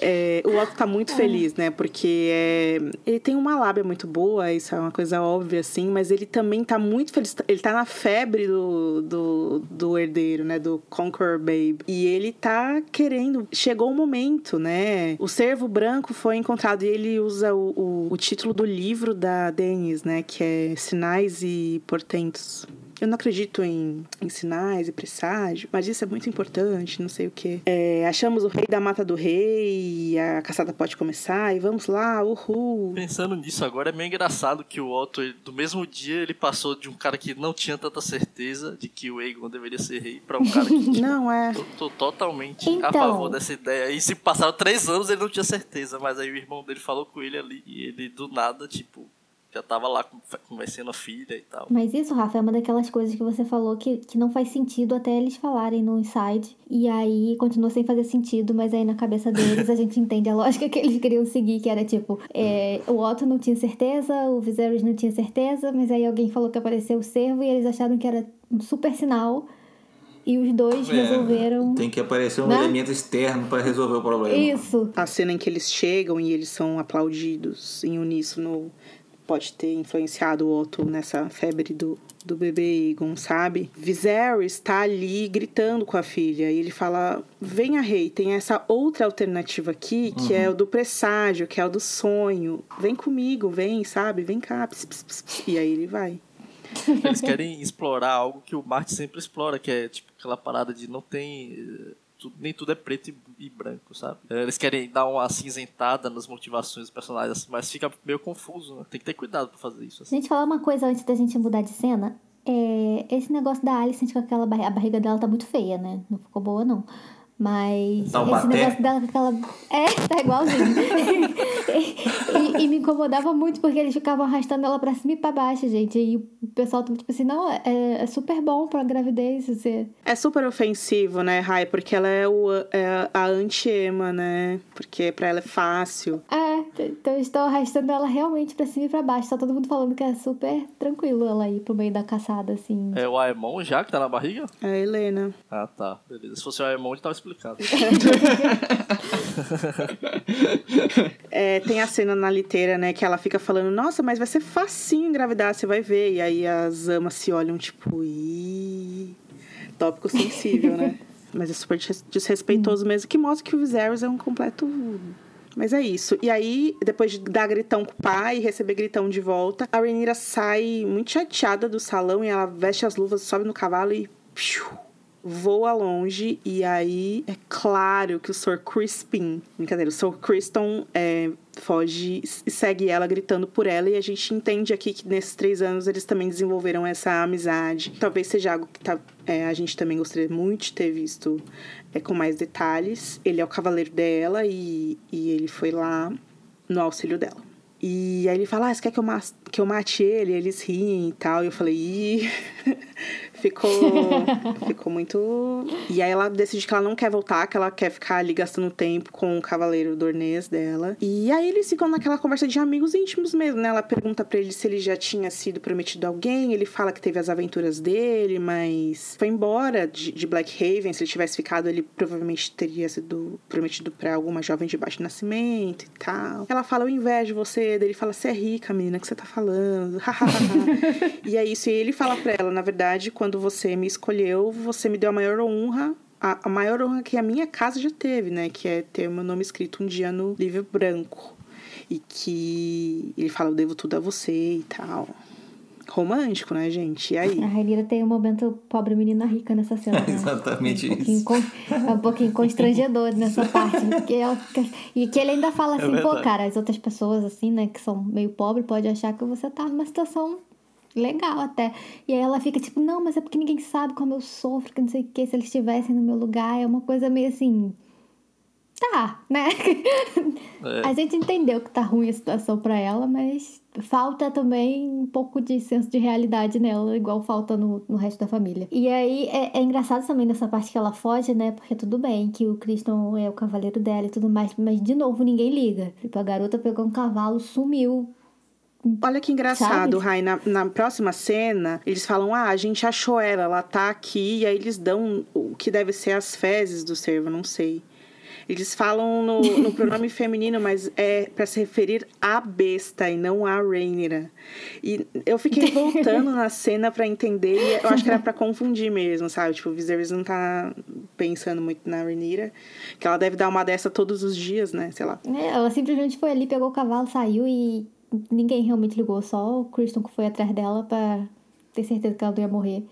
É, o Otto tá muito feliz, né? Porque é, ele tem uma lábia muito boa, isso é uma coisa óbvia, assim, mas ele também tá muito feliz. Ele tá na febre do, do, do herdeiro, né? Do Conqueror Babe. E ele tá querendo. Chegou o momento, né? O servo branco foi encontrado e ele usa o, o, o título do livro da Dennis, né? Que é Sinais e Portentos. Eu não acredito em, em sinais e presságio, mas isso é muito importante, não sei o quê. É, achamos o rei da mata do rei, a caçada pode começar, e vamos lá, uhul. Pensando nisso agora, é meio engraçado que o Otto, ele- do mesmo dia, ele passou de um cara que não tinha tanta certeza de que o Aegon deveria ser rei pra um cara que tinha Não, é. Tô, tô totalmente a Então. favor dessa ideia. E se passaram três anos, ele não tinha certeza. Mas aí o irmão dele falou com ele ali. E ele, do nada, tipo, já tava lá con- conversando a filha e tal. Mas isso, Rafa, é uma daquelas coisas que você falou que, que não faz sentido até eles falarem no inside. E aí continua sem fazer sentido, mas aí na cabeça deles a gente entende a lógica que eles queriam seguir, que era tipo, é, o Otto não tinha certeza, o Viserys não tinha certeza, mas aí alguém falou que apareceu o servo e eles acharam que era um super sinal. E os dois É, resolveram. Tem que aparecer um Né? elemento externo pra resolver o problema. Isso. A cena em que eles chegam e eles são aplaudidos em uníssono pode ter influenciado o Otto nessa febre do, do bebê Egon, sabe? Viserys tá ali gritando com a filha e ele fala: Venha, rei, tem essa outra alternativa aqui que é o do presságio, que é o do sonho. Vem comigo, vem, sabe? Vem cá. Ps, ps, ps, ps. E aí ele vai. Eles querem explorar algo que o Martin sempre explora, que é tipo aquela parada de não tem. Eh, tu- Nem tudo é preto e- e branco, sabe? Eh, Eles querem dar uma cinzentada nas motivações dos personagens, assim, mas fica meio confuso, né? Tem que ter cuidado pra fazer isso. Assim. Gente, falar uma coisa antes da gente mudar de cena. É, esse negócio da Alicent com aquela barriga, a barriga dela tá muito feia, né? Não ficou boa, não. Mas um esse negócio dela com aquela. É, tá igualzinho. e, e me incomodava muito porque eles ficavam arrastando ela pra cima e pra baixo, gente. E o pessoal tava tipo assim, não, é, é super bom pra gravidez. Você... É super ofensivo, né, Rai? Porque ela é, o, é a anti-ema, né? Porque pra ela é fácil. É, então estão arrastando ela realmente pra cima e pra baixo. Tá todo mundo falando que é super tranquilo ela ir pro meio da caçada, assim. É o Aemon já que tá na barriga? É a Helena. Ah, tá. Beleza. Se fosse o Aemon, tava explicado. É, tem a cena na liteira, né, que ela fica falando, nossa, mas vai ser facinho engravidar, você vai ver. E aí as amas se olham, tipo, ih. Tópico sensível, né? Mas é super des- desrespeitoso mesmo, que mostra que o Viserys é um completo. Mas é isso. E aí, depois de dar gritão com o pai e receber gritão de volta, a Rhaenyra sai muito chateada do salão e ela veste as luvas, sobe no cavalo e. piu, voa longe. E aí é claro que o Sr. Crispin, brincadeira, o Sr. Criston é, foge e segue ela gritando por ela. E a gente entende aqui que nesses três anos eles também desenvolveram essa amizade. Talvez seja algo que tá, é, a gente também gostaria muito de ter visto é, com mais detalhes. Ele é o cavaleiro dela e, e ele foi lá no auxílio dela. E aí ele fala, ah, você quer que eu, que eu mate ele? Eles riem e tal. E eu falei, ih... ficou, ficou muito... E aí ela decide que ela não quer voltar, que ela quer ficar ali gastando tempo com o cavaleiro dornês dela. E aí eles ficam naquela conversa de amigos íntimos mesmo, né? Ela pergunta pra ele se ele já tinha sido prometido a alguém. Ele fala que teve as aventuras dele, mas foi embora de, de Blackhaven. Se ele tivesse ficado, ele provavelmente teria sido prometido pra alguma jovem de baixo nascimento e tal. Ela fala, eu invejo você. Daí ele fala, você é rica, menina, o que você tá falando? e é isso. E ele fala pra ela, na verdade, quando você me escolheu, você me deu a maior honra a, a maior honra que a minha casa já teve, né? Que é ter meu nome escrito um dia no livro branco. E que ele fala, eu devo tudo a você e tal. Romântico, né, gente? E aí? A Rainira tem um momento pobre menina rica nessa cena. Né? Exatamente é um pouquinho isso. con- É um pouquinho constrangedor nessa parte. Porque ela fica- E que ele ainda fala assim, pô, verdade. cara, as outras pessoas, assim, né, que são meio pobres, podem achar que você tá numa situação legal até. E aí ela fica tipo, não, mas é porque ninguém sabe como eu sofro, que não sei o que, se eles estivessem no meu lugar. É uma coisa meio assim. Tá, né? É. A gente entendeu que tá ruim a situação pra ela, mas falta também um pouco de senso de realidade nela, igual falta no, no resto da família. E aí é, é engraçado também nessa parte que ela foge, né? Porque tudo bem que o Christian é o cavaleiro dela e tudo mais, mas de novo ninguém liga. Tipo, a garota pegou um cavalo, sumiu. Olha que engraçado? Rai. Na, na próxima cena, eles falam: Ah, a gente achou ela, ela tá aqui. E aí eles dão o que deve ser as fezes do cervo, não sei. Eles falam no, no pronome feminino, mas é pra se referir à besta e não à Rainira. E eu fiquei voltando na cena pra entender, e eu acho que era pra confundir mesmo, sabe? Tipo, o Viserys não tá pensando muito na Rainira, que ela deve dar uma dessa todos os dias, né? Sei lá. É, ela simplesmente foi ali, pegou o cavalo, saiu e ninguém realmente ligou. Só o Christian que foi atrás dela pra ter certeza que ela não ia morrer.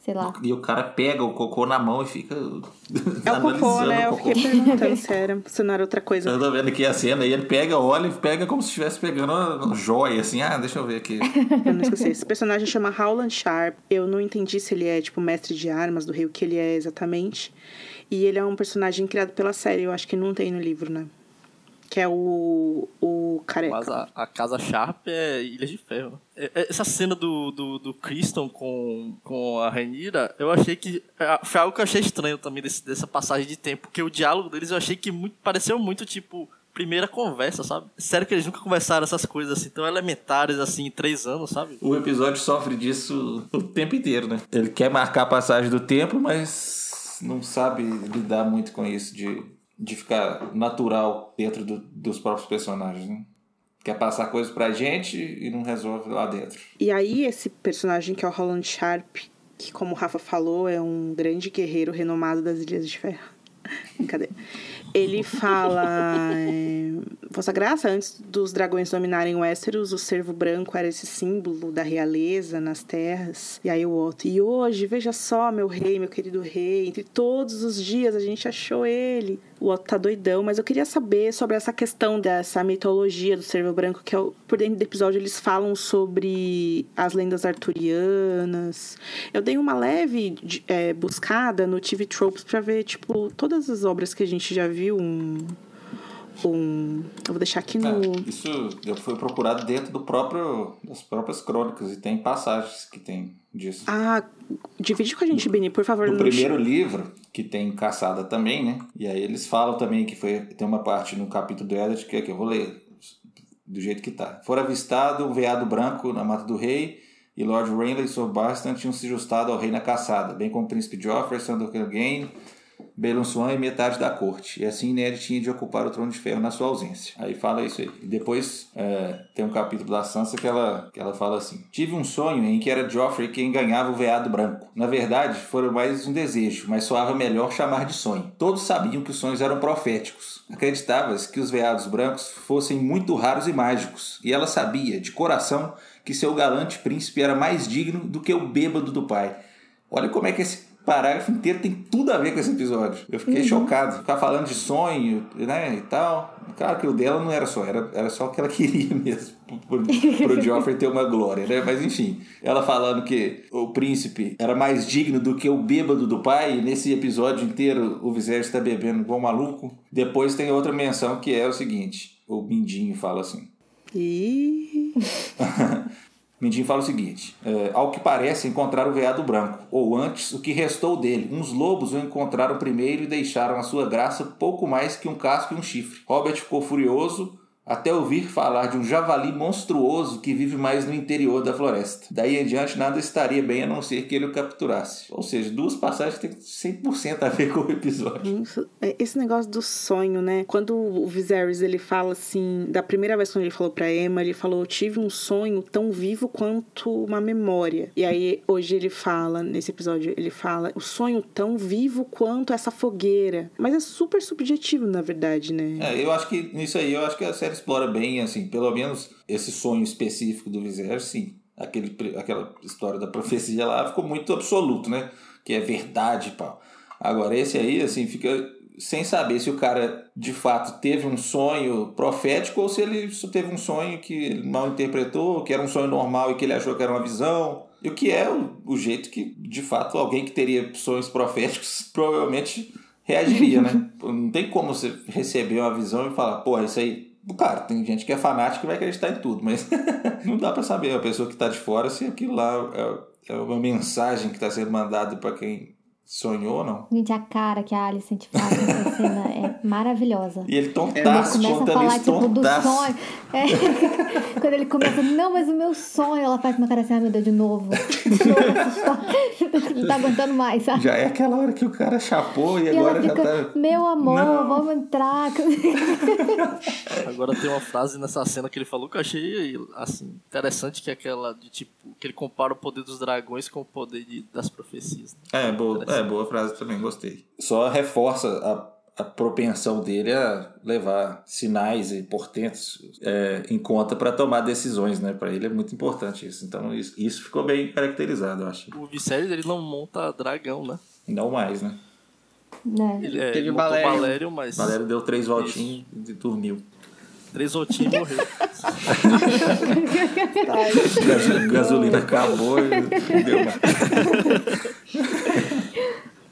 Sei lá. E o cara pega o cocô na mão e fica. É o cocô, né? Eu o cocô. fiquei perguntando se era, se não era outra coisa. Eu tô vendo aqui a cena e ele pega, olha e pega como se estivesse pegando uma joia, assim. Ah, deixa eu ver aqui. Eu não esqueci. Esse personagem chama Howland Sharp. Eu não entendi se ele é, tipo, mestre de armas do rei, o que ele é exatamente. E ele é um personagem criado pela série, eu acho que não tem no livro, né? Que é o. o careca. Mas a, a Casa Sharp é Ilha de Ferro. Essa cena do, do, do Criston com, com a Renira, eu achei que. é, Foi algo que eu achei estranho também desse- dessa passagem de tempo. Porque o diálogo deles eu achei que muito, pareceu muito tipo. Primeira conversa, sabe? Sério que eles nunca conversaram essas coisas assim tão elementares assim em três anos, sabe? O episódio sofre disso o tempo inteiro, né? Ele quer marcar a passagem do tempo, mas não sabe lidar muito com isso de, de ficar natural dentro do- dos próprios personagens, né? Quer passar coisas pra gente e não resolve lá dentro. E aí, esse personagem que é o Howland Sharp, que, como o Rafa falou, é um grande guerreiro renomado das Ilhas de Ferro. Brincadeira. Ele fala. é, Vossa Graça, antes dos dragões dominarem Westeros, o cervo branco era esse símbolo da realeza nas terras. E aí o outro. E hoje, veja só, meu rei, meu querido rei, entre todos os dias a gente achou ele. O Otto tá doidão, mas eu queria saber sobre essa questão dessa mitologia do cervo branco, que é o- por dentro do episódio eles falam sobre as lendas arturianas. Eu dei uma leve é, buscada no TV Tropes pra ver, tipo, todas as obras que a gente já viu. Um. um eu vou deixar aqui no. Ah, isso eu fui procurado dentro do próprio, das próprias crônicas e tem passagens que tem disso. Ah, divide com a gente, Beni, por favor. No primeiro livro, que tem caçada também, né? E aí eles falam também que foi tem uma parte no capítulo do Eddard que, é que eu vou ler do jeito que tá. Fora avistado um veado branco na mata do rei e Lord Renly e Sir Bastan tinham se ajustado ao rei na caçada, bem como o príncipe Joffrey, Sandor Clegane, Balon Swan e metade da corte. E assim Ned tinha de ocupar o trono de ferro na sua ausência. Aí fala isso aí. E depois é, tem um capítulo da Sansa que ela, que ela fala assim: Tive um sonho em que era Joffrey quem ganhava o veado branco. Na verdade, foi mais um desejo, mas soava melhor chamar de sonho. Todos sabiam que os sonhos eram proféticos. Acreditava-se que os veados brancos fossem muito raros e mágicos. E ela sabia, de coração, que seu galante príncipe era mais digno do que o bêbado do pai. Olha como é que esse parágrafo inteiro tem tudo a ver com esse episódio. Eu fiquei chocado. Ficar falando de sonho, né, e tal. Claro que o dela não era só, era, era só o que ela queria mesmo. Pro, pro Joffrey ter uma glória, né? Mas enfim, ela falando que o príncipe era mais digno do que o bêbado do pai. E nesse episódio inteiro o Viserys está bebendo igual um maluco. Depois tem outra menção que é o seguinte: o Mindinho fala assim. Ih, Mindinho fala o seguinte: é, ao que parece, encontraram o veado branco, ou antes, o que restou dele. Uns lobos o encontraram primeiro e deixaram a sua graça pouco mais que um casco e um chifre. Robert ficou furioso até ouvir falar de um javali monstruoso que vive mais no interior da floresta. Daí em diante, nada estaria bem a não ser que ele o capturasse. Ou seja, duas passagens que têm 100% a ver com o episódio. É, esse negócio do sonho, né? Quando o Viserys ele fala assim, da primeira vez quando ele falou pra Emma, ele falou: "Eu tive um sonho tão vivo quanto uma memória". E aí hoje ele fala nesse episódio, ele fala: "O sonho tão vivo quanto essa fogueira". Mas é super subjetivo, na verdade, né? É, eu acho que nisso aí, eu acho que a série explora bem, assim, pelo menos esse sonho específico do Viserys, sim. aquele, aquela história da profecia lá ficou muito absoluto, né? Que é verdade, pau. Agora, esse aí, assim, fica sem saber se o cara de fato teve um sonho profético ou se ele só teve um sonho que ele mal interpretou, que era um sonho normal e que ele achou que era uma visão. E o que é o, o jeito que, de fato, alguém que teria sonhos proféticos provavelmente reagiria, né? Não tem como você receber uma visão e falar, pô, isso aí. Cara, tem gente que é fanática e vai acreditar em tudo, mas não dá para saber. A pessoa que está de fora se aquilo lá é, é uma mensagem que está sendo mandada para quem Sonhou ou não? Gente, a cara que a Alicent faz nessa cena é maravilhosa. E ele tontaço, ele começa a falar, isso, tipo, do sonho. É. Quando ele começa, não, mas o meu sonho, ela faz uma cara assim, ah, meu Deus, de novo. De novo Não tá aguentando mais, sabe? Já é aquela hora que o cara chapou e, e agora fica, já tá. Meu amor, não. vamos entrar. Agora tem uma frase nessa cena que ele falou que eu achei assim, interessante, que é aquela de tipo, que ele compara o poder dos dragões com o poder de, das profecias. Né? É, boa, é, boa frase também, gostei. Só reforça a, a propensão dele a levar sinais e portentos é, em conta para tomar decisões, né? Para ele é muito importante isso. Então isso, isso ficou bem caracterizado, eu acho. O Viserys ele não monta dragão, né? Não mais, né? né? Ele, é, Teve ele o montou Valério. Valério, mas. Valério deu três voltinhos e dormiu. Três voltinhos e morreu. Gaso- gasolina acabou e não deu mais.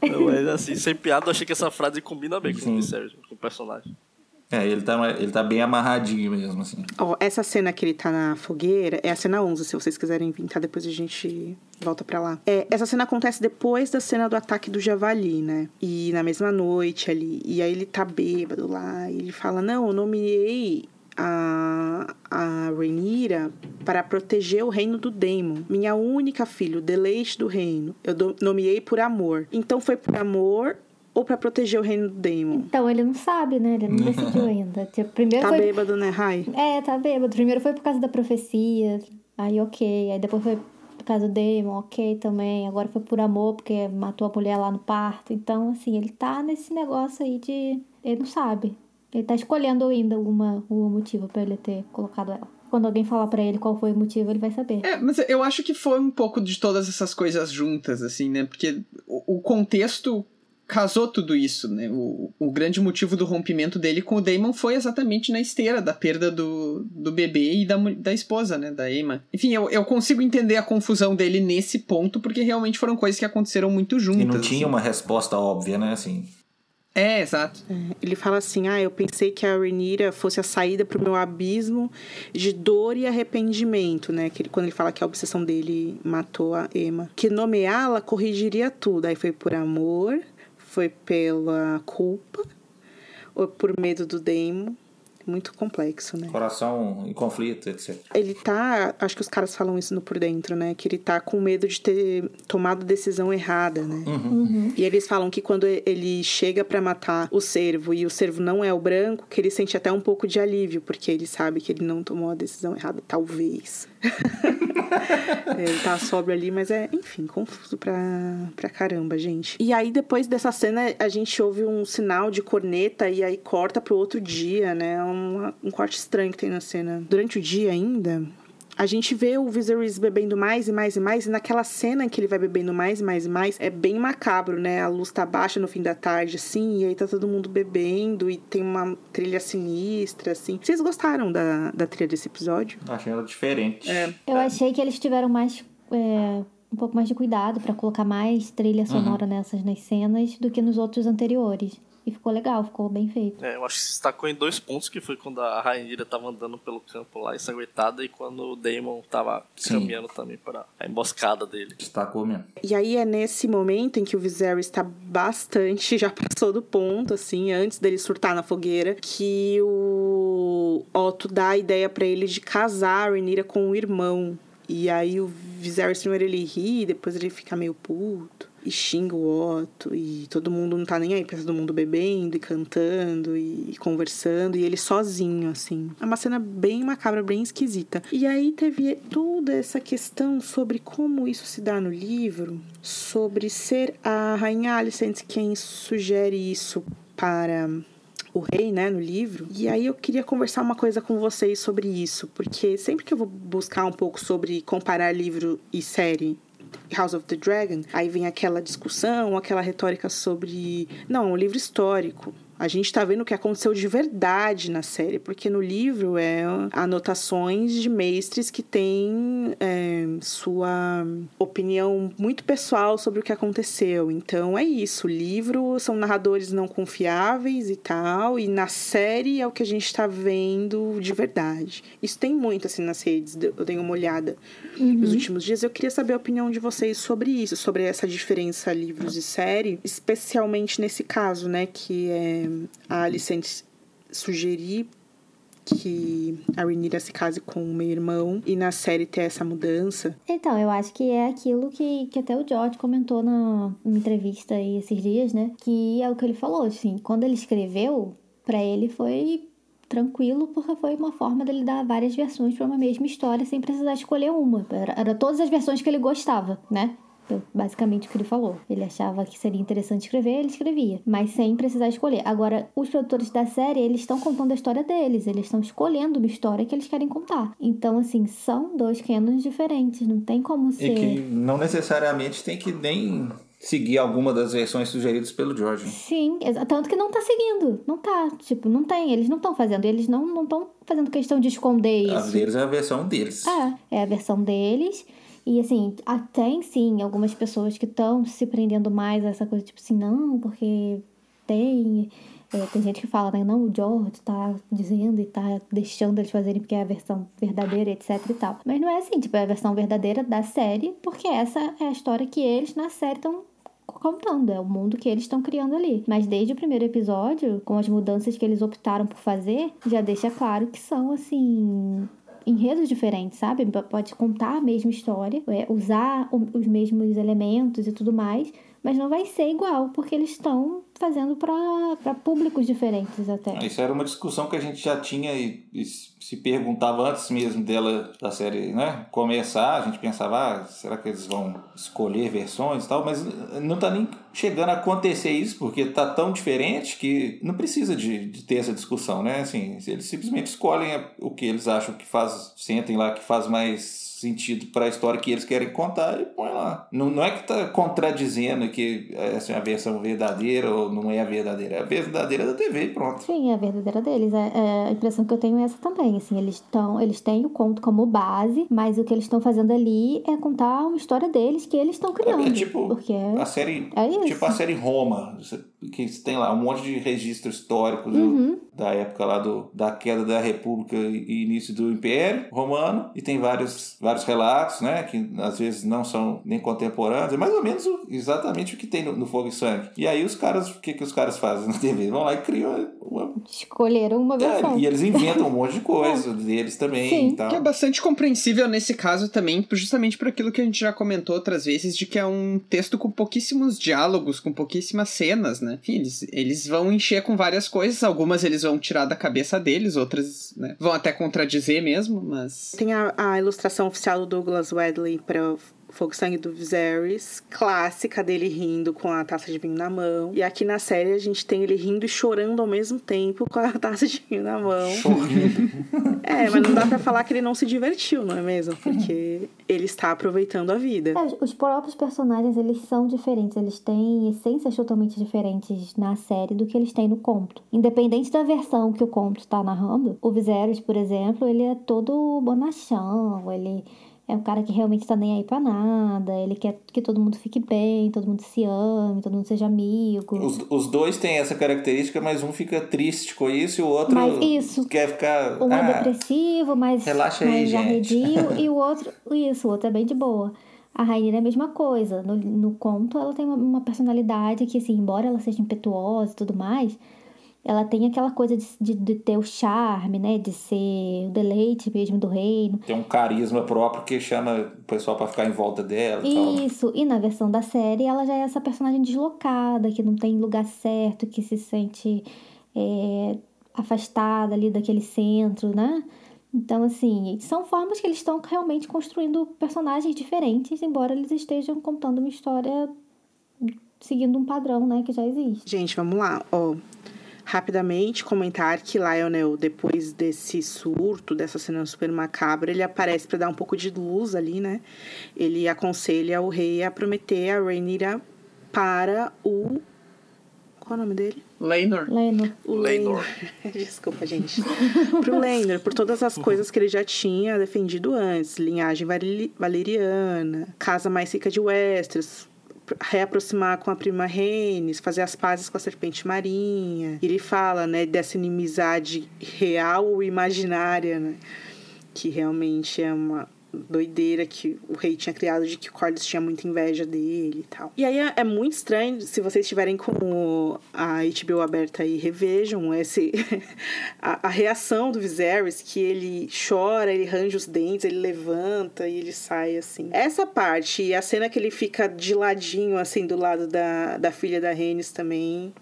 Não, mas assim, sem piada, eu achei que essa frase combina bem com o Viserys, com o personagem. É, ele tá, ele tá bem amarradinho mesmo, assim. Ó, essa cena que ele tá na fogueira é a cena 11, se vocês quiserem tá? Depois a gente volta pra lá. É, essa cena acontece depois da cena do ataque do javali, né? E na mesma noite ali. E aí ele tá bêbado lá. E ele fala: Não, eu nomeei a, a Rhaenyra para proteger o reino do Daemon. Minha única filha, o deleite do reino. Eu do- nomeei por amor. Então foi por amor ou para proteger o reino do Daemon? Então ele não sabe, né? Ele não decidiu ainda. Tipo, primeiro Tá foi. bêbado, né, Rai? É, tá bêbado. Primeiro foi por causa da profecia. Aí ok. Aí depois foi por causa do Damon, ok também. Agora foi por amor, porque matou a mulher lá no parto. Então, assim, ele tá nesse negócio aí de. Ele não sabe. Ele tá escolhendo ainda alguma, algum motivo pra ele ter colocado ela. Quando alguém falar pra ele qual foi o motivo, ele vai saber. É, mas eu acho que foi um pouco de todas essas coisas juntas, assim, né? Porque o, o contexto casou tudo isso, né? O, o grande motivo do rompimento dele com o Damon foi exatamente na esteira da perda do, do bebê e da, da esposa, né? Da Emma. Enfim, eu, eu consigo entender a confusão dele nesse ponto, porque realmente foram coisas que aconteceram muito juntas. E não tinha assim. uma resposta óbvia, né? Assim, É, exato. Ele fala assim: Ah, eu pensei que a Rhaenyra fosse a saída pro meu abismo de dor e arrependimento, né? Que ele, quando ele fala que a obsessão dele matou a Emma. Que nomeá-la corrigiria tudo. Aí foi por amor, foi pela culpa, ou por medo do Daemon. Muito complexo, né? coração em conflito, etc. Ele tá. Acho que os caras falam isso no por dentro, né? Que ele tá com medo de ter tomado decisão errada, né? E eles falam que quando ele chega pra matar o cervo e o cervo não é o branco, que ele sente até um pouco de alívio, porque ele sabe que ele não tomou a decisão errada, talvez. ele tá sóbrio ali, mas é, enfim, confuso pra, pra caramba, gente. E aí, depois dessa cena, a gente ouve um sinal de corneta e aí corta pro outro dia, né? É um, um corte estranho que tem na cena. Durante o dia ainda, a gente vê o Viserys bebendo mais e mais e mais, e naquela cena em que ele vai bebendo mais e mais e mais, é bem macabro, né? A luz tá baixa no fim da tarde, assim, e aí tá todo mundo bebendo, e tem uma trilha sinistra, assim. Vocês gostaram da, da trilha desse episódio? Achei ela diferente. É. Eu achei que eles tiveram mais. é, um pouco mais de cuidado pra colocar mais trilha sonora nessas nas cenas do que nos outros anteriores. E ficou legal, ficou bem feito. É, eu acho que se destacou em dois pontos, que foi quando a Rainha tava andando pelo campo lá ensanguentada e quando o Daemon tava Sim. caminhando também para a emboscada dele. Destacou mesmo. E aí é nesse momento em que o Viserys tá bastante, já passou do ponto, assim, antes dele surtar na fogueira, que o Otto dá a ideia pra ele de casar a Rhaenyra com o irmão. E aí o Viserys primeiro ele ri, depois ele fica meio puto. E xinga o Otto, e todo mundo não tá nem aí, porque tá todo mundo bebendo e cantando e conversando, e ele sozinho, assim. É uma cena bem macabra, bem esquisita. E aí teve toda essa questão sobre como isso se dá no livro, sobre ser a Rainha Alicent quem sugere isso para o rei, né, no livro. E aí eu queria conversar uma coisa com vocês sobre isso, porque sempre que eu vou buscar um pouco sobre comparar livro e série House of the Dragon, aí vem aquela discussão, aquela retórica sobre, não, é um livro histórico. A gente tá vendo o que aconteceu de verdade na série, porque no livro é anotações de mestres que têm é, sua opinião muito pessoal sobre o que aconteceu. Então é isso. O livro são narradores não confiáveis e tal, e na série é o que a gente tá vendo de verdade. Isso tem muito assim nas redes, eu dei uma olhada uhum. nos últimos dias. Eu queria saber a opinião de vocês sobre isso, sobre essa diferença livros e série, especialmente nesse caso, né, que é a Alicente sugerir que a Rhaenyra se case com o meu irmão e na série ter essa mudança. Então, eu acho que é aquilo que, que até o George comentou na entrevista aí esses dias, né? Que é o que ele falou, assim, quando ele escreveu, para ele foi tranquilo, porque foi uma forma dele dar várias versões para uma mesma história sem precisar escolher uma. Era, era todas as versões que ele gostava, né? Basicamente o que ele falou. Ele achava que seria interessante escrever, ele escrevia, mas sem precisar escolher. Agora, os produtores da série, eles estão contando a história deles, eles estão escolhendo uma história que eles querem contar. Então, assim, são dois canons diferentes, não tem como ser. E que não necessariamente tem que nem seguir alguma das versões sugeridas pelo George. Sim, tanto que não tá seguindo. Não tá. Tipo, não tem. Eles não estão fazendo. Eles não estão fazendo questão de esconder isso. A deles é a versão deles. É, é a versão deles. E assim, tem sim algumas pessoas que estão se prendendo mais a essa coisa, tipo assim, não, porque tem. É, tem gente que fala, né? Não, o George tá dizendo e tá deixando eles fazerem porque é a versão verdadeira, etc e tal. Mas não é assim, tipo, é a versão verdadeira da série, porque essa é a história que eles na série estão contando, é o mundo que eles estão criando ali. Mas desde o primeiro episódio, com as mudanças que eles optaram por fazer, já deixa claro que são, assim, enredos diferentes, sabe? Pode contar a mesma história, é, usar os mesmos elementos e tudo mais, mas não vai ser igual, porque eles estão fazendo para públicos diferentes até. Isso era uma discussão que a gente já tinha e, e, se perguntava antes mesmo dela, da série né, começar, a gente pensava, ah, será que eles vão escolher versões e tal, mas não está nem chegando a acontecer isso, porque está tão diferente que não precisa de, de ter essa discussão, né? Assim, eles simplesmente escolhem o que eles acham que faz, sentem lá que faz mais sentido para a história que eles querem contar e põe lá. Não, não é que está contradizendo que essa é a versão verdadeira ou não é a verdadeira. É a verdadeira da TV e pronto. Sim, é a verdadeira deles. É, é, a impressão que eu tenho é essa também. Assim, eles, estão eles têm o conto como base, mas o que eles estão fazendo ali é contar uma história deles que eles estão criando. É, é tipo porque a série. É isso. Tipo a série Roma. Que tem lá um monte de registro histórico uhum. da época lá do, da queda da República e início do Império Romano. E tem vários vários relatos, né? Que às vezes não são nem contemporâneos, é mais ou menos o, exatamente o que tem no, no, Fogo e Sangue. E aí os caras, o que, que os caras fazem na TV? Vão lá e criam uma. Escolheram uma versão. É, e eles inventam um monte de coisa é. deles também. Sim. Que é bastante compreensível nesse caso também, justamente por aquilo que a gente já comentou outras vezes, de que é um texto com pouquíssimos diálogos, com pouquíssimas cenas, né? Enfim, eles, eles vão encher com várias coisas, algumas eles vão tirar da cabeça deles, outras né, vão até contradizer mesmo, mas. Tem a, a ilustração oficial do Douglas Wedley para Fogo Sangue do Viserys, clássica dele rindo com a taça de vinho na mão. E aqui na série a gente tem ele rindo e chorando ao mesmo tempo com a taça de vinho na mão. é, mas não dá para falar que ele não se divertiu, não é mesmo? Porque ele está aproveitando a vida. É, os próprios personagens, eles são diferentes, eles têm essências totalmente diferentes na série do que eles têm no conto. Independente da versão que o conto está narrando, o Viserys, por exemplo, ele é todo bonachão, ele é um cara que realmente tá nem aí pra nada, ele quer que todo mundo fique bem, todo mundo se ame, todo mundo seja amigo. Os, os dois têm essa característica, mas um fica triste com isso e o outro mas isso, quer ficar. Um é ah, é depressivo, mas, relaxa aí, mais arredio, e o outro, isso, o outro é bem de boa. A Rainha é a mesma coisa. No, no conto, ela tem uma, uma personalidade que, assim, embora ela seja impetuosa e tudo mais, ela tem aquela coisa de, de, de, ter o charme, né? De ser o deleite mesmo do reino. Tem um carisma próprio que chama o pessoal para ficar em volta dela. E Isso. E na versão da série, ela já é essa personagem deslocada, que não tem lugar certo, que se sente é, afastada ali daquele centro, né? Então, assim, são formas que eles estão realmente construindo personagens diferentes, embora eles estejam contando uma história seguindo um padrão, né, que já existe. Gente, vamos lá. Ó, rapidamente comentar que Lionel, depois desse surto, dessa cena super macabra, ele aparece para dar um pouco de luz ali, né? Ele aconselha o rei a prometer a Rhaenyra para o qual é o nome dele? Laenor. Leno. O. Desculpa, gente. Pro Laenor, por todas as coisas que ele já tinha defendido antes. Linhagem valeriana, casa mais rica de Westeros, reaproximar com a prima Rhaenys, fazer as pazes com a serpente marinha. Ele fala, né, dessa inimizade real ou imaginária, né? Que realmente é uma doideira que o rei tinha criado de que o Corlys tinha muita inveja dele e tal. E aí é, é muito estranho, se vocês estiverem com a HBO aberta aí, revejam esse, a, a reação do Viserys, que ele chora, ele range os dentes, ele levanta e ele sai assim. Essa parte a cena que ele fica de ladinho, assim, do lado da, da filha da Rhaenys também,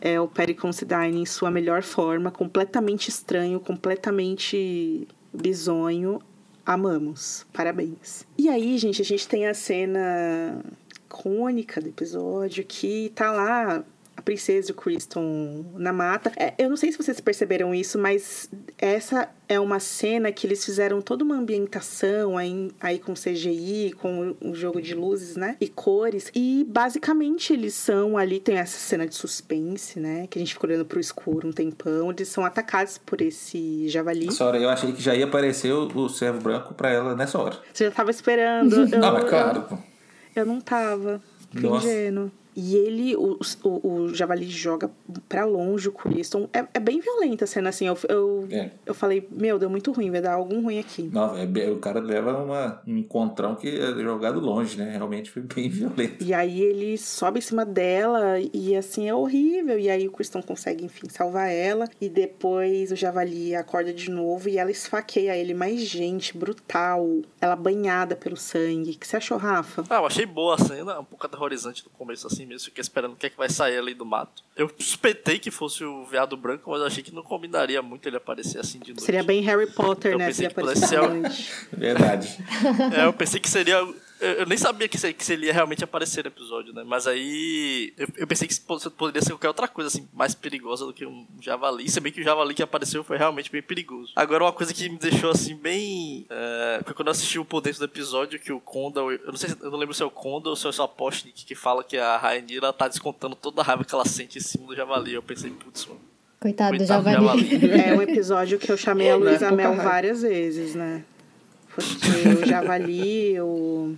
é o Perry Considine em sua melhor forma, completamente estranho, completamente bizonho. Amamos. Parabéns. E aí, gente, a gente tem a cena icônica do episódio que tá lá a princesa e o Criston na mata. É, eu não sei se vocês perceberam isso, mas essa é uma cena que eles fizeram toda uma ambientação aí, aí com CGI, com o jogo de luzes, né? E cores. E basicamente eles são ali, tem essa cena de suspense, né? Que a gente fica olhando pro escuro um tempão. Eles são atacados por esse javali. Sora, eu achei que já ia aparecer o, o servo branco pra ela nessa hora. Você já tava esperando. Eu, ah, mas claro, pô. Eu não tava. Nossa. ingênuo. E ele, o, o, o Javali joga pra longe o Criston. É, é bem violenta a cena, assim. Eu, eu, É. eu falei, meu, deu muito ruim, vai dar algum ruim aqui. Não, é o cara leva uma, um encontrão que é jogado longe, né? Realmente foi bem violento. E aí ele sobe em cima dela e assim é horrível. E aí o Criston consegue, enfim, salvar ela. E depois o Javali acorda de novo e ela esfaqueia ele. Mas, gente, brutal. Ela banhada pelo sangue. O que você achou, Rafa? Ah, eu achei boa a cena, um pouco aterrorizante no começo, assim mesmo. Fiquei esperando o que é que vai sair ali do mato. Eu suspeitei que fosse o veado branco, mas eu achei que não combinaria muito ele aparecer assim de noite. Seria bem Harry Potter, Eu né? pensei Se que pudesse ser. Verdade. É, eu pensei que seria. Eu nem sabia que, se- que ele ia realmente aparecer no episódio, né? Mas aí. Eu, eu pensei que poderia ser qualquer outra coisa, assim, mais perigosa do que um javali. Se bem que o javali que apareceu foi realmente bem perigoso. Agora, uma coisa que me deixou, assim, bem. É, foi quando eu assisti o por dentro do episódio, que o Condor. Eu não sei se- eu não lembro se é o Condor ou se é o Apostnik que fala que a Rainira tá descontando toda a raiva que ela sente em cima do javali. Eu pensei, putz, mano. Coitado do Coitado do javali. javali. É um episódio que eu chamei a é Luísa pouca Mel várias vezes, né? Porque o javali, o...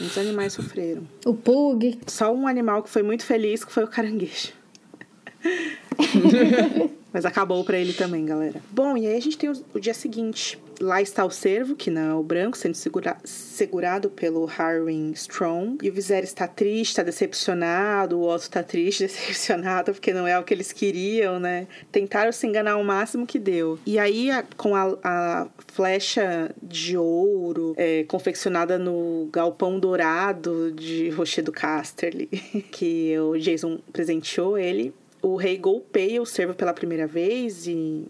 os animais sofreram. O Pug. Só um animal que foi muito feliz, que foi o caranguejo. Mas acabou pra ele também, galera. Bom, e aí a gente tem o dia seguinte. Lá está o cervo, que não é o branco, sendo segura- segurado pelo Harwin Strong. E o Viserys está triste, está decepcionado. O Otto está triste, decepcionado, porque não é o que eles queriam, né? Tentaram se enganar o máximo que deu. E aí, a- com a, a flecha de ouro é, confeccionada no galpão dourado de Rochedo Casterly, que o Jason presenteou ele, o rei golpeia o servo pela primeira vez e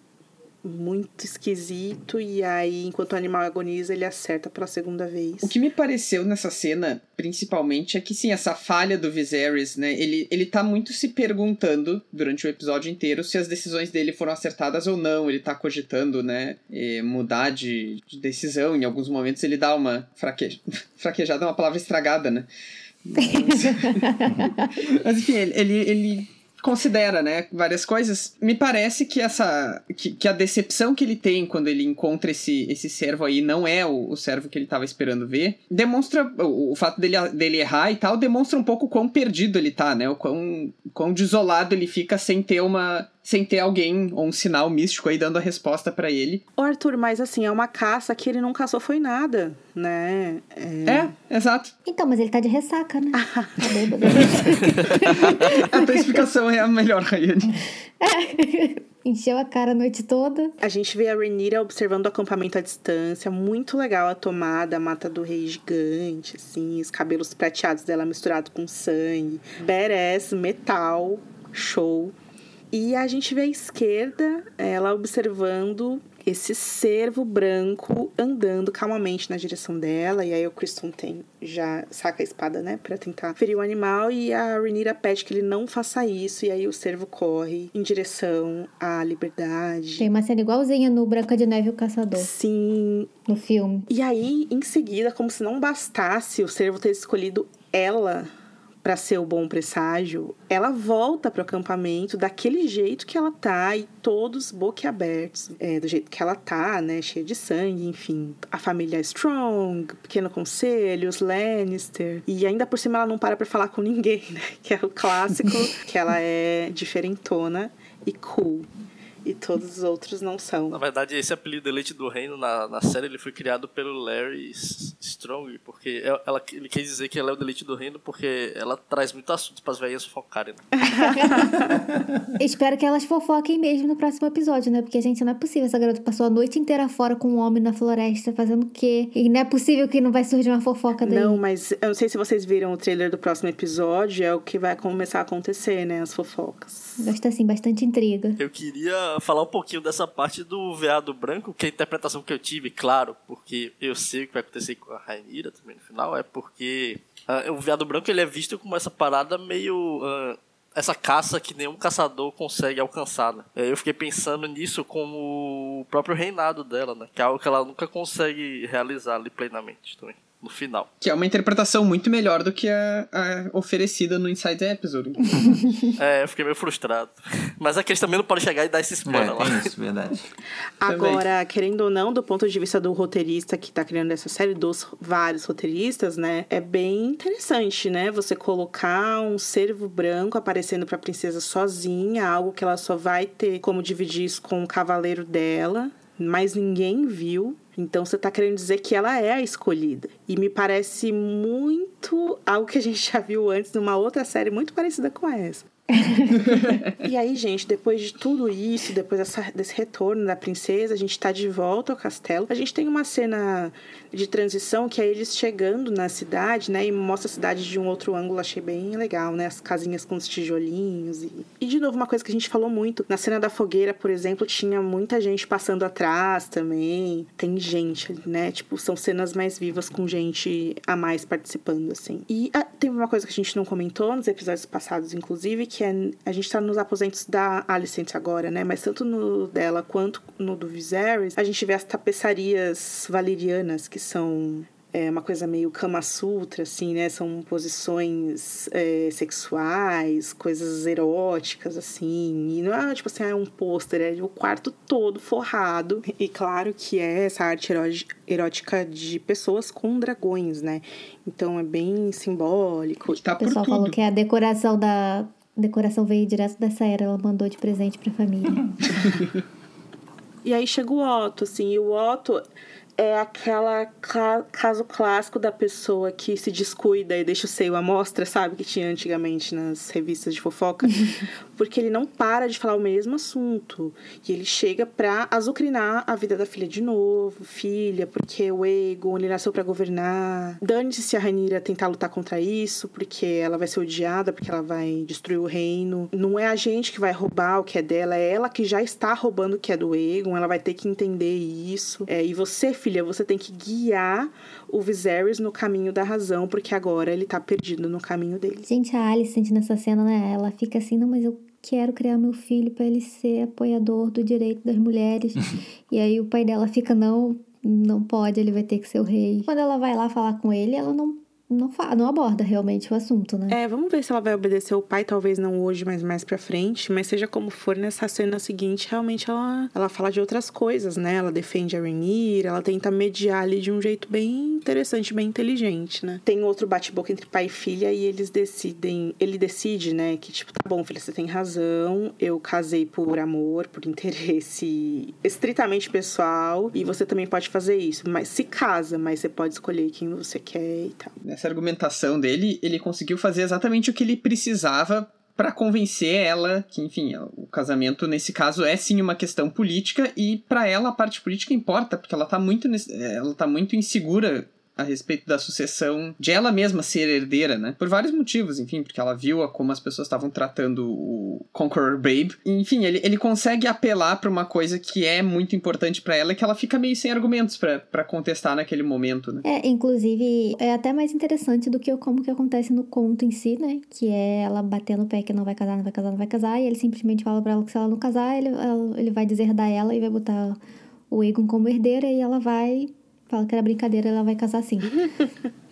muito esquisito e aí enquanto o animal agoniza ele acerta pela segunda vez. O que me pareceu nessa cena, principalmente, é que sim, essa falha do Viserys, né? Ele, ele tá muito se perguntando durante o episódio inteiro se as decisões dele foram acertadas ou não. Ele tá cogitando, né? eh, mudar de, de decisão. Em alguns momentos ele dá uma fraque... fraquejada, é uma palavra estragada, né? Mas, Mas, enfim, ele, ele, ele considera, né, várias coisas. Me parece que essa que, que a decepção que ele tem quando ele encontra esse, esse servo aí não é o, o servo que ele estava esperando ver. Demonstra o, o fato dele, dele errar e tal, demonstra um pouco quão perdido ele tá, né? O quão, quão desolado ele fica sem ter uma sem ter alguém ou um sinal místico aí dando a resposta pra ele. Ô, Arthur, mas assim, é uma caça que ele não caçou foi nada, né? É... É, exato. Então, mas ele tá de ressaca, né? Tá bêbado. A tua explicação é a melhor, Rayane. Encheu a cara a noite toda. A gente vê a Renira observando o acampamento à distância. Muito legal a tomada, a mata do rei gigante, assim, os cabelos prateados dela misturado com sangue. Badass, metal, show. E a gente vê à esquerda ela observando esse cervo branco andando calmamente na direção dela. E aí o Kristen tem já saca a espada, né, para tentar ferir o animal. E a Rhaenyra pede que ele não faça isso. E aí o cervo corre em direção à liberdade. Tem uma cena igualzinha no Branca de Neve e o Caçador. Sim. No filme. E aí, em seguida, como se não bastasse o cervo ter escolhido ela para ser o bom presságio, ela volta pro acampamento daquele jeito que ela tá e todos boquiabertos, é, do jeito que ela tá, né, cheia de sangue, enfim. A família Strong, Pequeno Conselho, os Lannister. E ainda por cima ela não para pra falar com ninguém, né, que é o clássico, que ela é diferentona e cool e todos os outros não são. Na verdade, esse apelido Elite do Reino na, na série ele foi criado pelo Larry Strong, porque é, ela, ele quer dizer que ela é o Elite do Reino porque ela traz muito assunto para as velhas focarem. Né? Espero que elas fofoquem mesmo no próximo episódio, né? Porque, gente, não é possível. Essa garota passou a noite inteira fora com um homem na floresta fazendo o quê? E não é possível que não vai surgir uma fofoca daí. Não, mas eu não sei se vocês viram o trailer do próximo episódio, é o que vai começar a acontecer, né? As fofocas. Gosto assim, bastante intriga. Eu queria falar um pouquinho dessa parte do veado branco, que é a interpretação que eu tive, claro, porque eu sei o que vai acontecer com a Rainira também no final, é porque uh, o veado branco ele é visto como essa parada meio. Uh, essa caça que nenhum caçador consegue alcançar, né? Eu fiquei pensando nisso como o próprio reinado dela, né? Que é algo que ela nunca consegue realizar ali plenamente também no final. Que é uma interpretação muito melhor do que a, a oferecida no Inside Episode. é, eu fiquei meio frustrado. Mas é que eles também não podem chegar e dar esse spoiler é, lá. Tem isso, verdade. Agora, querendo ou não, do ponto de vista do roteirista que tá criando essa série, dos vários roteiristas, né? É bem interessante, né? Você colocar um cervo branco aparecendo pra princesa sozinha, algo que ela só vai ter como dividir isso com o cavaleiro dela, mas ninguém viu. Então você está querendo dizer que ela é a escolhida. E me parece muito algo que a gente já viu antes numa outra série muito parecida com essa. e aí, gente, depois de tudo isso, depois dessa, desse retorno da princesa, a gente tá de volta ao castelo. A gente tem uma cena de transição que é eles chegando na cidade, né? E mostra a cidade de um outro ângulo, achei bem legal, né? As casinhas com os tijolinhos. E, e de novo, uma coisa que a gente falou muito. Na cena da fogueira, por exemplo, tinha muita gente passando atrás também. Tem gente, né? Tipo, são cenas mais vivas com gente a mais participando, assim. E ah, tem uma coisa que a gente não comentou nos episódios passados, inclusive, que é a gente tá nos aposentos da Alicent agora, né? Mas tanto no dela quanto no do Viserys, a gente vê as tapeçarias valerianas, que são é uma coisa meio Kama Sutra, assim, né? São posições é, sexuais, coisas eróticas, assim. E não é tipo assim, é um pôster, é o quarto todo forrado. E claro que é essa arte erótica de pessoas com dragões, né? Então é bem simbólico. Tá o pessoal falou que é a decoração da decoração veio direto dessa era, ela mandou de presente pra família. e aí chega o Otto, assim, e o Otto é aquela caso clássico da pessoa que se descuida e deixa o seio à mostra, sabe? Que tinha antigamente nas revistas de fofoca. porque ele não para de falar o mesmo assunto. E ele chega pra azucrinar a vida da filha de novo. Filha, porque o Egon, ele nasceu para governar. Dane-se se a Rainira tentar lutar contra isso, porque ela vai ser odiada, porque ela vai destruir o reino. Não é a gente que vai roubar o que é dela, é ela que já está roubando o que é do Egon. Ela vai ter que entender isso. É, e você, filha, você tem que guiar o Viserys no caminho da razão, porque agora ele tá perdido no caminho dele. Gente, a Alicent nessa cena, né? Ela fica assim, não, mas eu quero criar meu filho para ele ser apoiador do direito das mulheres. e aí o pai dela fica, não, não pode, ele vai ter que ser o rei. Quando ela vai lá falar com ele, ela não não, fala, não aborda realmente o assunto, né? É, vamos ver se ela vai obedecer o pai, talvez não hoje, mas mais pra frente. Mas seja como for, nessa cena seguinte, realmente ela, ela fala de outras coisas, né? Ela defende a Rhaenyra, ela tenta mediar ali de um jeito bem interessante, bem inteligente, né? Tem outro bate-boca entre pai e filha e eles decidem... Ele decide, né, que tipo, tá bom, filha, você tem razão, eu casei por amor, por interesse estritamente pessoal, e você também pode fazer isso. Mas se casa, mas você pode escolher quem você quer e tal essa argumentação dele, ele conseguiu fazer exatamente o que ele precisava para convencer ela que, enfim, o casamento nesse caso é sim uma questão política e para ela a parte política importa, porque ela tá muito ela tá muito insegura a respeito da sucessão, de ela mesma ser herdeira, né? Por vários motivos, enfim, porque ela viu como as pessoas estavam tratando o Conqueror Babe. Enfim, ele, ele consegue apelar para uma coisa que é muito importante para ela, que ela fica meio sem argumentos para contestar naquele momento, né? É, inclusive, é até mais interessante do que como que acontece no conto em si, né? Que é ela batendo no pé que não vai casar, não vai casar, não vai casar, e ele simplesmente fala pra ela que se ela não casar, ele, ela, ele vai deserdar ela e vai botar o Egon como herdeira e ela vai. Fala que era brincadeira, ela vai casar sim.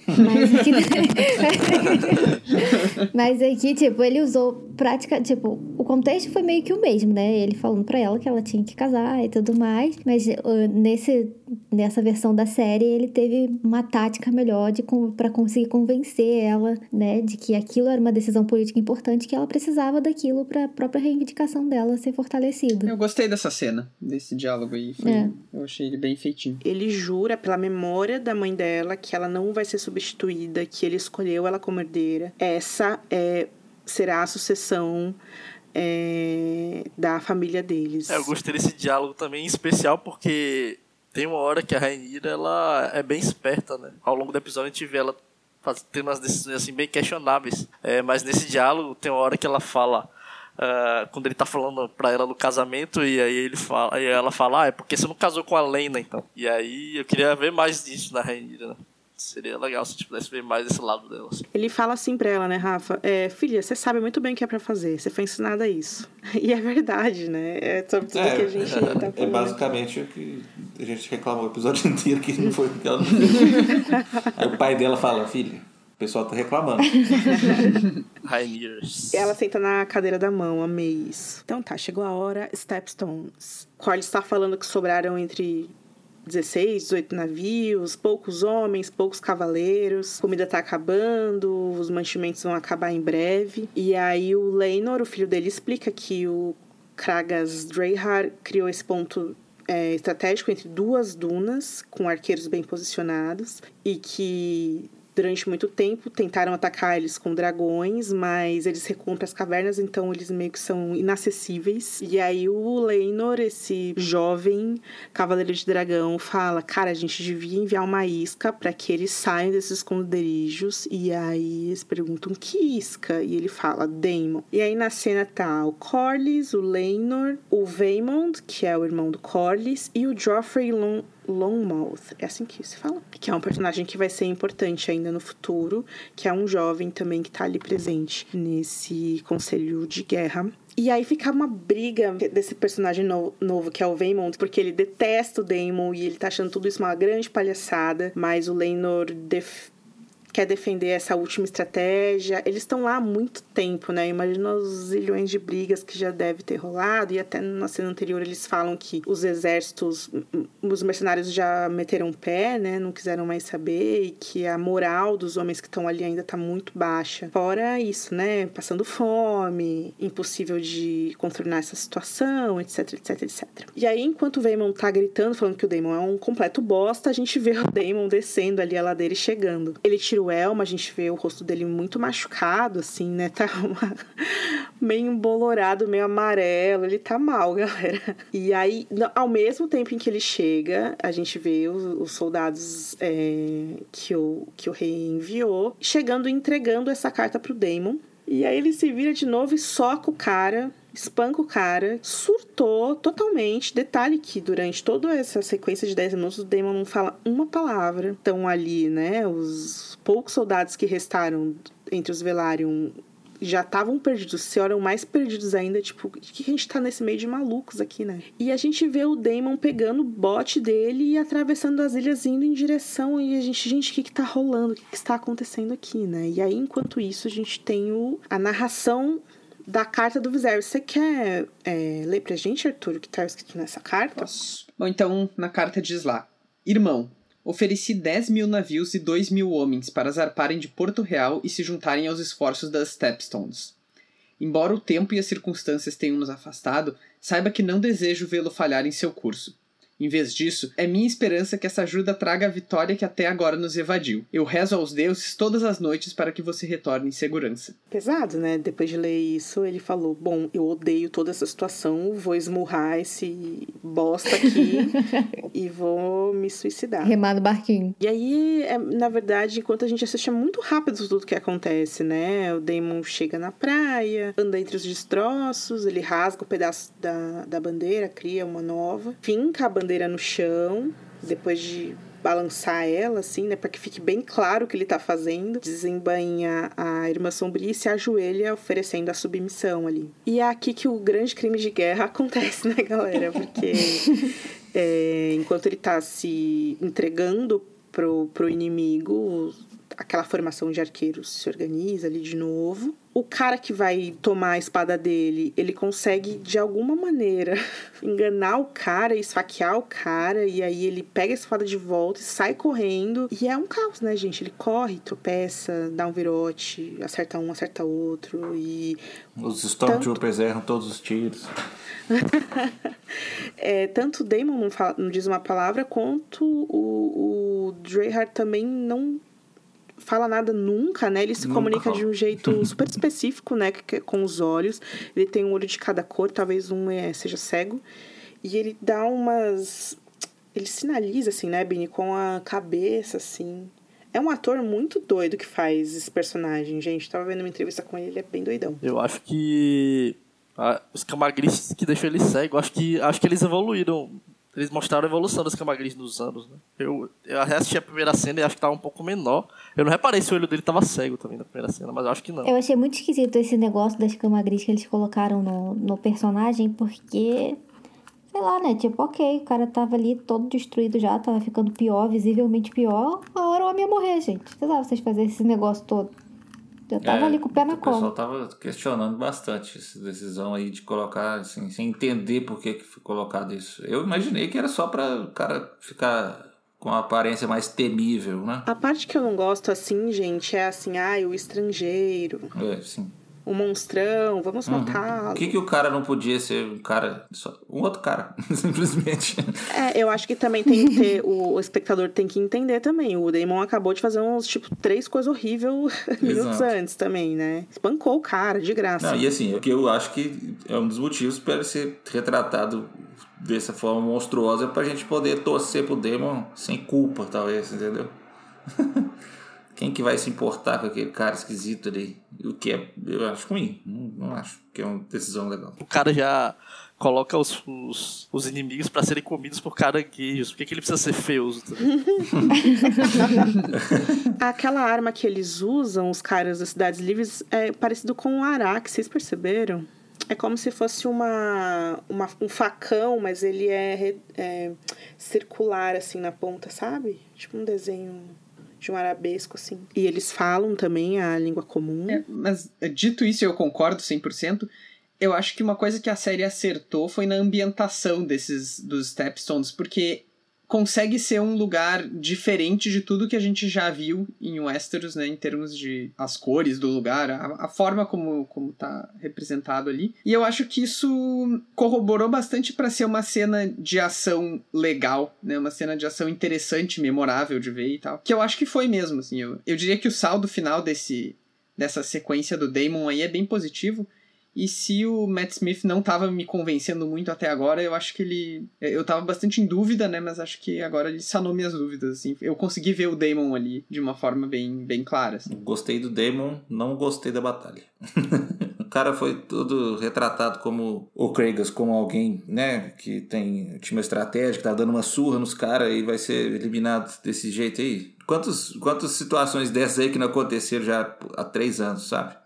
Mas aqui, mas aqui, tipo, ele usou prática, tipo, o contexto foi meio que o mesmo, né? Ele falando pra ela que ela tinha que casar e tudo mais, mas uh, nesse, nessa versão da série ele teve uma tática melhor de para conseguir convencer ela, né, de que aquilo era uma decisão política importante, que ela precisava daquilo para a própria reivindicação dela ser fortalecida. Eu gostei dessa cena, desse diálogo aí, foi, é. eu achei ele bem feitinho. Ele jura pela memória da mãe dela que ela não vai ser substituída, que ele escolheu ela como herdeira. Essa é, será a sucessão é, da família deles. É, eu gostei desse diálogo também, em especial porque tem uma hora que a Rainira ela é bem esperta, né? Ao longo do episódio a gente vê ela faz, tendo umas decisões assim bem questionáveis. É, mas nesse diálogo tem uma hora que ela fala Uh, quando ele tá falando pra ela no casamento, e aí ele fala, e ela fala, ah, é porque você não casou com a Lena, então. E aí eu queria ver mais disso na Rainira, né? Seria legal se a gente pudesse ver mais esse lado dela. Assim. Ele fala assim pra ela, né, Rafa? É, filha, você sabe muito bem o que é pra fazer. Você foi ensinada isso. E é verdade, né? É sobre tudo é, que a gente é, tá falando. É basicamente o que a gente reclamou o episódio inteiro que não foi o que ela não fez. Aí o pai dela fala, filha, o pessoal tá reclamando. Rainiers. Ela senta na cadeira da mão, amei isso. Então tá, chegou a hora, Stepstones. Corley está falando que sobraram entre 16, 18 navios, poucos homens, poucos cavaleiros, a comida tá acabando, os mantimentos vão acabar em breve. E aí o Leinor, o filho dele, explica que o Kragas Dreyhar criou esse ponto é, estratégico entre duas dunas, com arqueiros bem posicionados, e que durante muito tempo tentaram atacar eles com dragões, mas eles recuam para as cavernas, então eles meio que são inacessíveis. E aí o Leinor, esse jovem cavaleiro de dragão, fala: "Cara, a gente devia enviar uma isca para que eles saiam desses esconderijos". E aí eles perguntam: "Que isca?" E ele fala: "Daemon". E aí na cena tá o Corlys, o Leinor, o Vaemond, que é o irmão do Corlys, e o Joffrey Long Longmouth, é assim que se fala? Que é um personagem que vai ser importante ainda no futuro, que é um jovem também que tá ali presente nesse conselho de guerra. E aí fica uma briga desse personagem no, novo, que é o Vaemond, porque ele detesta o Daemon e ele tá achando tudo isso uma grande palhaçada, mas o Lenor def quer defender essa última estratégia. Eles estão lá há muito tempo, né? Imagina os zilhões de brigas que já deve ter rolado. E até na cena anterior eles falam que os exércitos, os mercenários já meteram pé, né? Não quiseram mais saber. E que a moral dos homens que estão ali ainda tá muito baixa. Fora isso, né? Passando fome, impossível de contornar essa situação, etc, etc, etc. E aí, enquanto o Vaemon tá gritando, falando que o Daemon é um completo bosta, a gente vê o Daemon descendo ali a ladeira e chegando. Ele tira o Elma, a gente vê o rosto dele muito machucado, assim, né? Tá uma... meio embolorado, meio amarelo. Ele tá mal, galera. E aí, ao mesmo tempo em que ele chega, a gente vê os, os soldados é, que, o, que o rei enviou chegando e entregando essa carta pro Daemon. E aí ele se vira de novo e soca o cara espanca o cara, surtou totalmente. Detalhe que durante toda essa sequência de 10 minutos o Damon não fala uma palavra. Estão ali, né, os poucos soldados que restaram entre os Velaryon já estavam perdidos, se eram mais perdidos ainda, tipo, de que a gente tá nesse meio de malucos aqui, né? E a gente vê o Damon pegando o bote dele e atravessando as ilhas indo em direção e a gente, gente, o que que tá rolando? O que que está acontecendo aqui, né? E aí, enquanto isso, a gente tem o, a narração da carta do Viserys. Você quer é, ler pra gente, Arthur, o que tá escrito nessa carta? Posso. Bom, então, na carta diz lá: Irmão, ofereci 10 mil navios e 2 mil homens para zarparem de Porto Real e se juntarem aos esforços das Stepstones. Embora o tempo e as circunstâncias tenham nos afastado, saiba que não desejo vê-lo falhar em seu curso. Em vez disso, é minha esperança que essa ajuda traga a vitória que até agora nos evadiu. Eu rezo aos deuses todas as noites para que você retorne em segurança. Pesado, né? Depois de ler isso, ele falou: Bom, eu odeio toda essa situação, vou esmurrar esse bosta aqui e vou me suicidar. Remar no barquinho. E aí, é, na verdade, enquanto a gente assiste, é muito rápido tudo que acontece, né? O Damon chega na praia, anda entre os destroços, ele rasga o pedaço da, da bandeira, cria uma nova, finca a bandeira no chão, depois de balançar ela, assim, né, para que fique bem claro o que ele tá fazendo, desembainha a irmã sombria e se ajoelha oferecendo a submissão ali. E é aqui que o grande crime de guerra acontece, né, galera? Porque é, enquanto ele tá se entregando pro, pro inimigo, aquela formação de arqueiros se organiza ali de novo. O cara que vai tomar a espada dele, ele consegue de alguma maneira enganar o cara, esfaquear o cara, e aí ele pega a espada de volta e sai correndo. E é um caos, né, gente? Ele corre, tropeça, dá um virote, acerta um, acerta outro. E. Os Stormtroopers tanto... erram todos os tiros. é, tanto o Damon não, fala, não diz uma palavra, quanto o, o Dreyhard também não fala nada nunca, né? Ele se nunca. comunica de um jeito super específico, né? Com os olhos. Ele tem um olho de cada cor, talvez um é, seja cego. E ele dá umas. Ele sinaliza, assim, né, Bini, com a cabeça, assim. É um ator muito doido que faz esse personagem, gente. Tava vendo uma entrevista com ele, ele é bem doidão. Eu acho que. Ah, os camagris que deixam ele cego, acho que, acho que eles evoluíram eles mostraram a evolução das camagris nos anos, né? Eu, eu assisti a primeira cena e acho que tava um pouco menor. Eu não reparei se o olho dele tava cego também na primeira cena, mas eu acho que não. Eu achei muito esquisito esse negócio das camagris que eles colocaram no, no personagem, porque. Sei lá, né? Tipo, ok, o cara tava ali todo destruído já, tava ficando pior, visivelmente pior. A hora o homem ia morrer, gente. Sei lá, vocês fazerem esse negócio todo. Eu tava é, ali com o pé na cola. O pessoal tava questionando bastante essa decisão aí de colocar, assim, sem entender por que, que foi colocado isso. Eu imaginei que era só pra o cara ficar com a aparência mais temível, né? A parte que eu não gosto, assim, gente, é assim, ai, ah, o estrangeiro. É, sim um monstrão, vamos uhum. matá-lo. Por que, que o cara não podia ser um cara, só, um outro cara, simplesmente? É, eu acho que também tem que ter, o, o, espectador tem que entender também. O Damon acabou de fazer uns, tipo, três coisas horríveis minutos antes também, né? Espancou o cara, de graça. Não, e assim, o que eu acho que é um dos motivos para ele ser retratado dessa forma monstruosa é pra gente poder torcer pro Damon sem culpa, talvez, entendeu? Quem que vai se importar com aquele cara esquisito ali? O que é, eu acho ruim. Não, não acho que é uma decisão legal. O cara já coloca os, os, os inimigos para serem comidos por caranguejos. Por que, que ele precisa ser feioso também? Aquela arma que eles usam, os caras das Cidades Livres, é parecido com um araque, vocês perceberam? É como se fosse uma, uma, um facão, mas ele é, é circular assim na ponta, sabe? Tipo um desenho de um arabesco, assim. E eles falam também a língua comum. É, mas, dito isso, eu concordo 100%. Eu acho que uma coisa que a série acertou foi na ambientação desses dos Stepstones, porque consegue ser um lugar diferente de tudo que a gente já viu em Westeros, né, em termos de as cores do lugar, a, a forma como como tá representado ali. E eu acho que isso corroborou bastante para ser uma cena de ação legal, né, uma cena de ação interessante, memorável de ver e tal. Que eu acho que foi mesmo, assim. Eu, eu diria que o saldo final desse dessa sequência do Damon aí é bem positivo. E se o Matt Smith não estava me convencendo muito até agora, eu acho que ele. Eu estava bastante em dúvida, né? Mas acho que agora ele sanou minhas dúvidas, assim. Eu consegui ver o Damon ali de uma forma bem, bem clara. Assim. Gostei do Damon, não gostei da batalha. o cara foi todo retratado como o Kragas, como alguém, né? Que tem estratégia, que tá dando uma surra nos caras e vai ser eliminado desse jeito aí. Quantos, quantas situações dessas aí que não aconteceram já há três anos, sabe?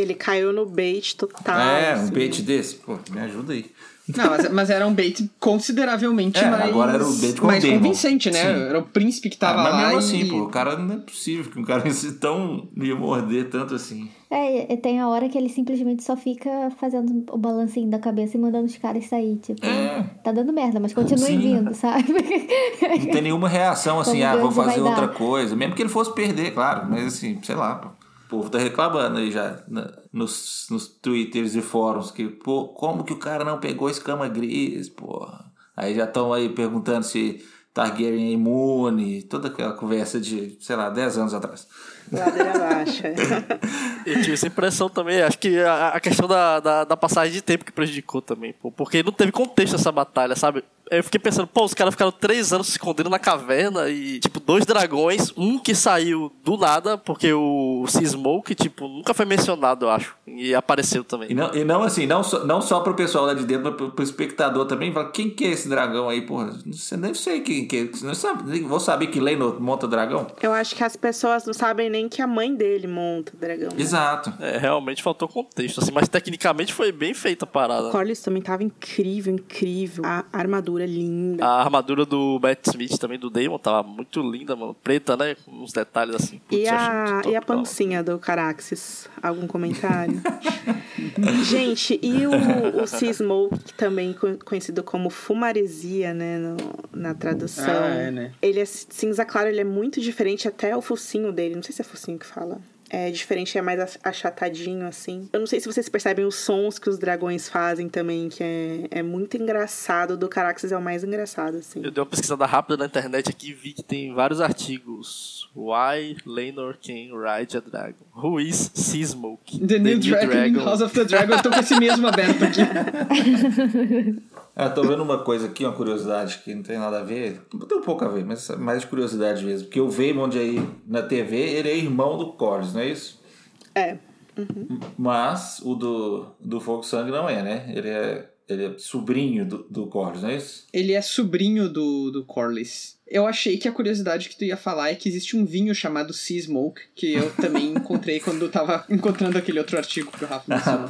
Ele caiu no bait total. É, um assim. bait desse. Pô, me ajuda aí. Não, mas, mas, era um bait consideravelmente é, mais. Agora era o bait com mais convincente, né? Sim. Era o príncipe que tava ah, mas lá. Mas mesmo e... assim, pô, o cara não é possível que um cara tão ia morder tanto assim. É, tem a hora que ele simplesmente só fica fazendo o balancinho da cabeça e mandando os caras sair. Tipo, é. tá dando merda, mas continuem vindo, sabe? Não tem nenhuma reação assim, ah, vou fazer outra dar. coisa. Mesmo que ele fosse perder, claro. Mas assim, sei lá, pô povo tá reclamando aí já na, nos, nos twitters e fóruns que, pô, como que o cara não pegou escama gris, porra? Aí já estão aí perguntando se Targaryen é imune, toda aquela conversa de, sei lá, 10 anos atrás. Ladeira baixa. Eu tive essa impressão também. Acho que a, a questão da, da, da passagem de tempo que prejudicou também. Pô, porque não teve contexto essa batalha, sabe? Eu fiquei pensando, pô, os caras ficaram três anos se escondendo na caverna e, tipo, dois dragões, um que saiu do nada, porque o Seasmoke, tipo, nunca foi mencionado, eu acho. E apareceu também. E não, e não assim, não só, não só pro pessoal lá de dentro, mas pro, pro espectador também. Fala, quem que é esse dragão aí, porra? Você nem sei quem que é. Não sabe, vou saber que Leno monta dragão? Eu acho que as pessoas não sabem nem que a mãe dele monta dragão. né? Exato. É, realmente faltou contexto, assim, mas tecnicamente foi bem feita a parada. Corlys também tava incrível, incrível. A armadura linda. A armadura do Matt Smith também, do Damon, tava muito linda, mano. Preta, né? Com uns detalhes assim. Putz, E a, e a pancinha do Caraxes? Algum comentário? Gente, e o, o Sea Smoke, também co- conhecido como fumaresia, né, no- na tradução. Ah, é, né? Ele é cinza claro, ele é muito diferente, até o focinho dele. Não sei se é focinho que fala. É diferente, é mais ach- achatadinho, assim. Eu não sei se vocês percebem os sons que os dragões fazem também, que é, é muito engraçado. O do Caraxes é o mais engraçado, assim. Eu dei uma pesquisada rápida na internet aqui e vi que tem vários artigos. Why Lenor can ride a dragon? Who is Seasmoke? The, New, Dragon, House of the Dragon. Eu tô com esse mesmo aberto aqui. Ah, tô vendo uma coisa aqui, uma curiosidade que não tem nada a ver. Tem um pouco a ver, mas é mais de curiosidade mesmo. Porque o Vaemond aí na TV, ele é irmão do Corlys, não é isso? É. Mas o do, do Fogo Sangue não é, né? Ele é, ele é sobrinho do, do Corlys, não é isso? Ele é sobrinho do, do Corlys. Eu achei que a curiosidade que tu ia falar é que existe um vinho chamado Sea Smoke, que eu também encontrei quando eu tava encontrando aquele outro artigo que o Rafa mencionou.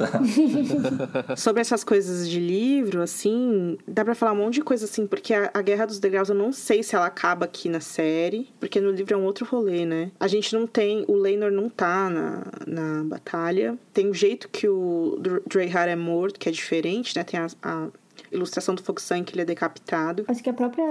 Sobre essas coisas de livro, assim, dá pra falar um monte de coisa assim, porque a, a Guerra dos Degraus eu não sei se ela acaba aqui na série, porque no livro é um outro rolê, né? A gente não tem, o Leinor não tá na, na batalha. Tem o jeito que o Dr- Dreyhar é morto, que é diferente, né? Tem a, a ilustração do Fogo Sangue que ele é decapitado. Acho que a própria.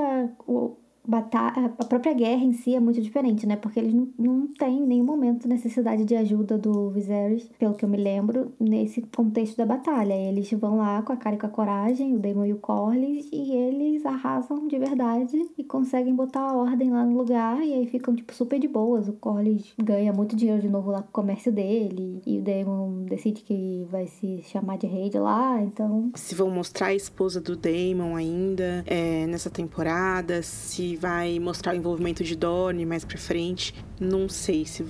O, bata- a própria guerra em si é muito diferente, né? Porque eles não, não têm em nenhum momento necessidade de ajuda do Viserys, pelo que eu me lembro, nesse contexto da batalha. Eles vão lá com a cara e com a coragem, o Daemon e o Corlys, e eles arrasam de verdade e conseguem botar a ordem lá no lugar, e aí ficam, tipo, super de boas. O Corlys ganha muito dinheiro de novo lá com o comércio dele, e o Daemon decide que vai se chamar de rei de lá, então Se vão mostrar a esposa do Daemon ainda é, nessa temporada, se vai mostrar o envolvimento de Dorne mais pra frente. Não sei se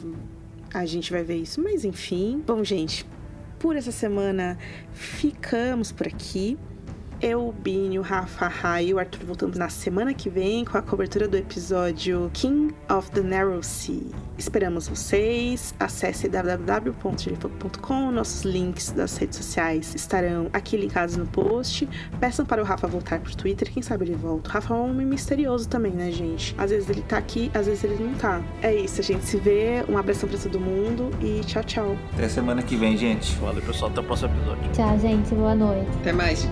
a gente vai ver isso, mas enfim. Bom, gente, por essa semana ficamos por aqui. Eu, o Bini, o Rafa, a Rai e o Arthur voltamos na semana que vem com a cobertura do episódio King of the Narrow Sea. Esperamos vocês. Acesse www.gerifogo.com. Nossos links das redes sociais estarão aqui linkados no post. Peçam para o Rafa voltar pro Twitter. Quem sabe ele volta. O Rafa é um homem misterioso também, né, gente? Às vezes ele tá aqui, às vezes ele não tá. É isso, a gente se vê. Um abração pra todo mundo e tchau, tchau. Até semana que vem, gente. Valeu, pessoal. Até o próximo episódio. tchau, gente, boa noite. Até mais.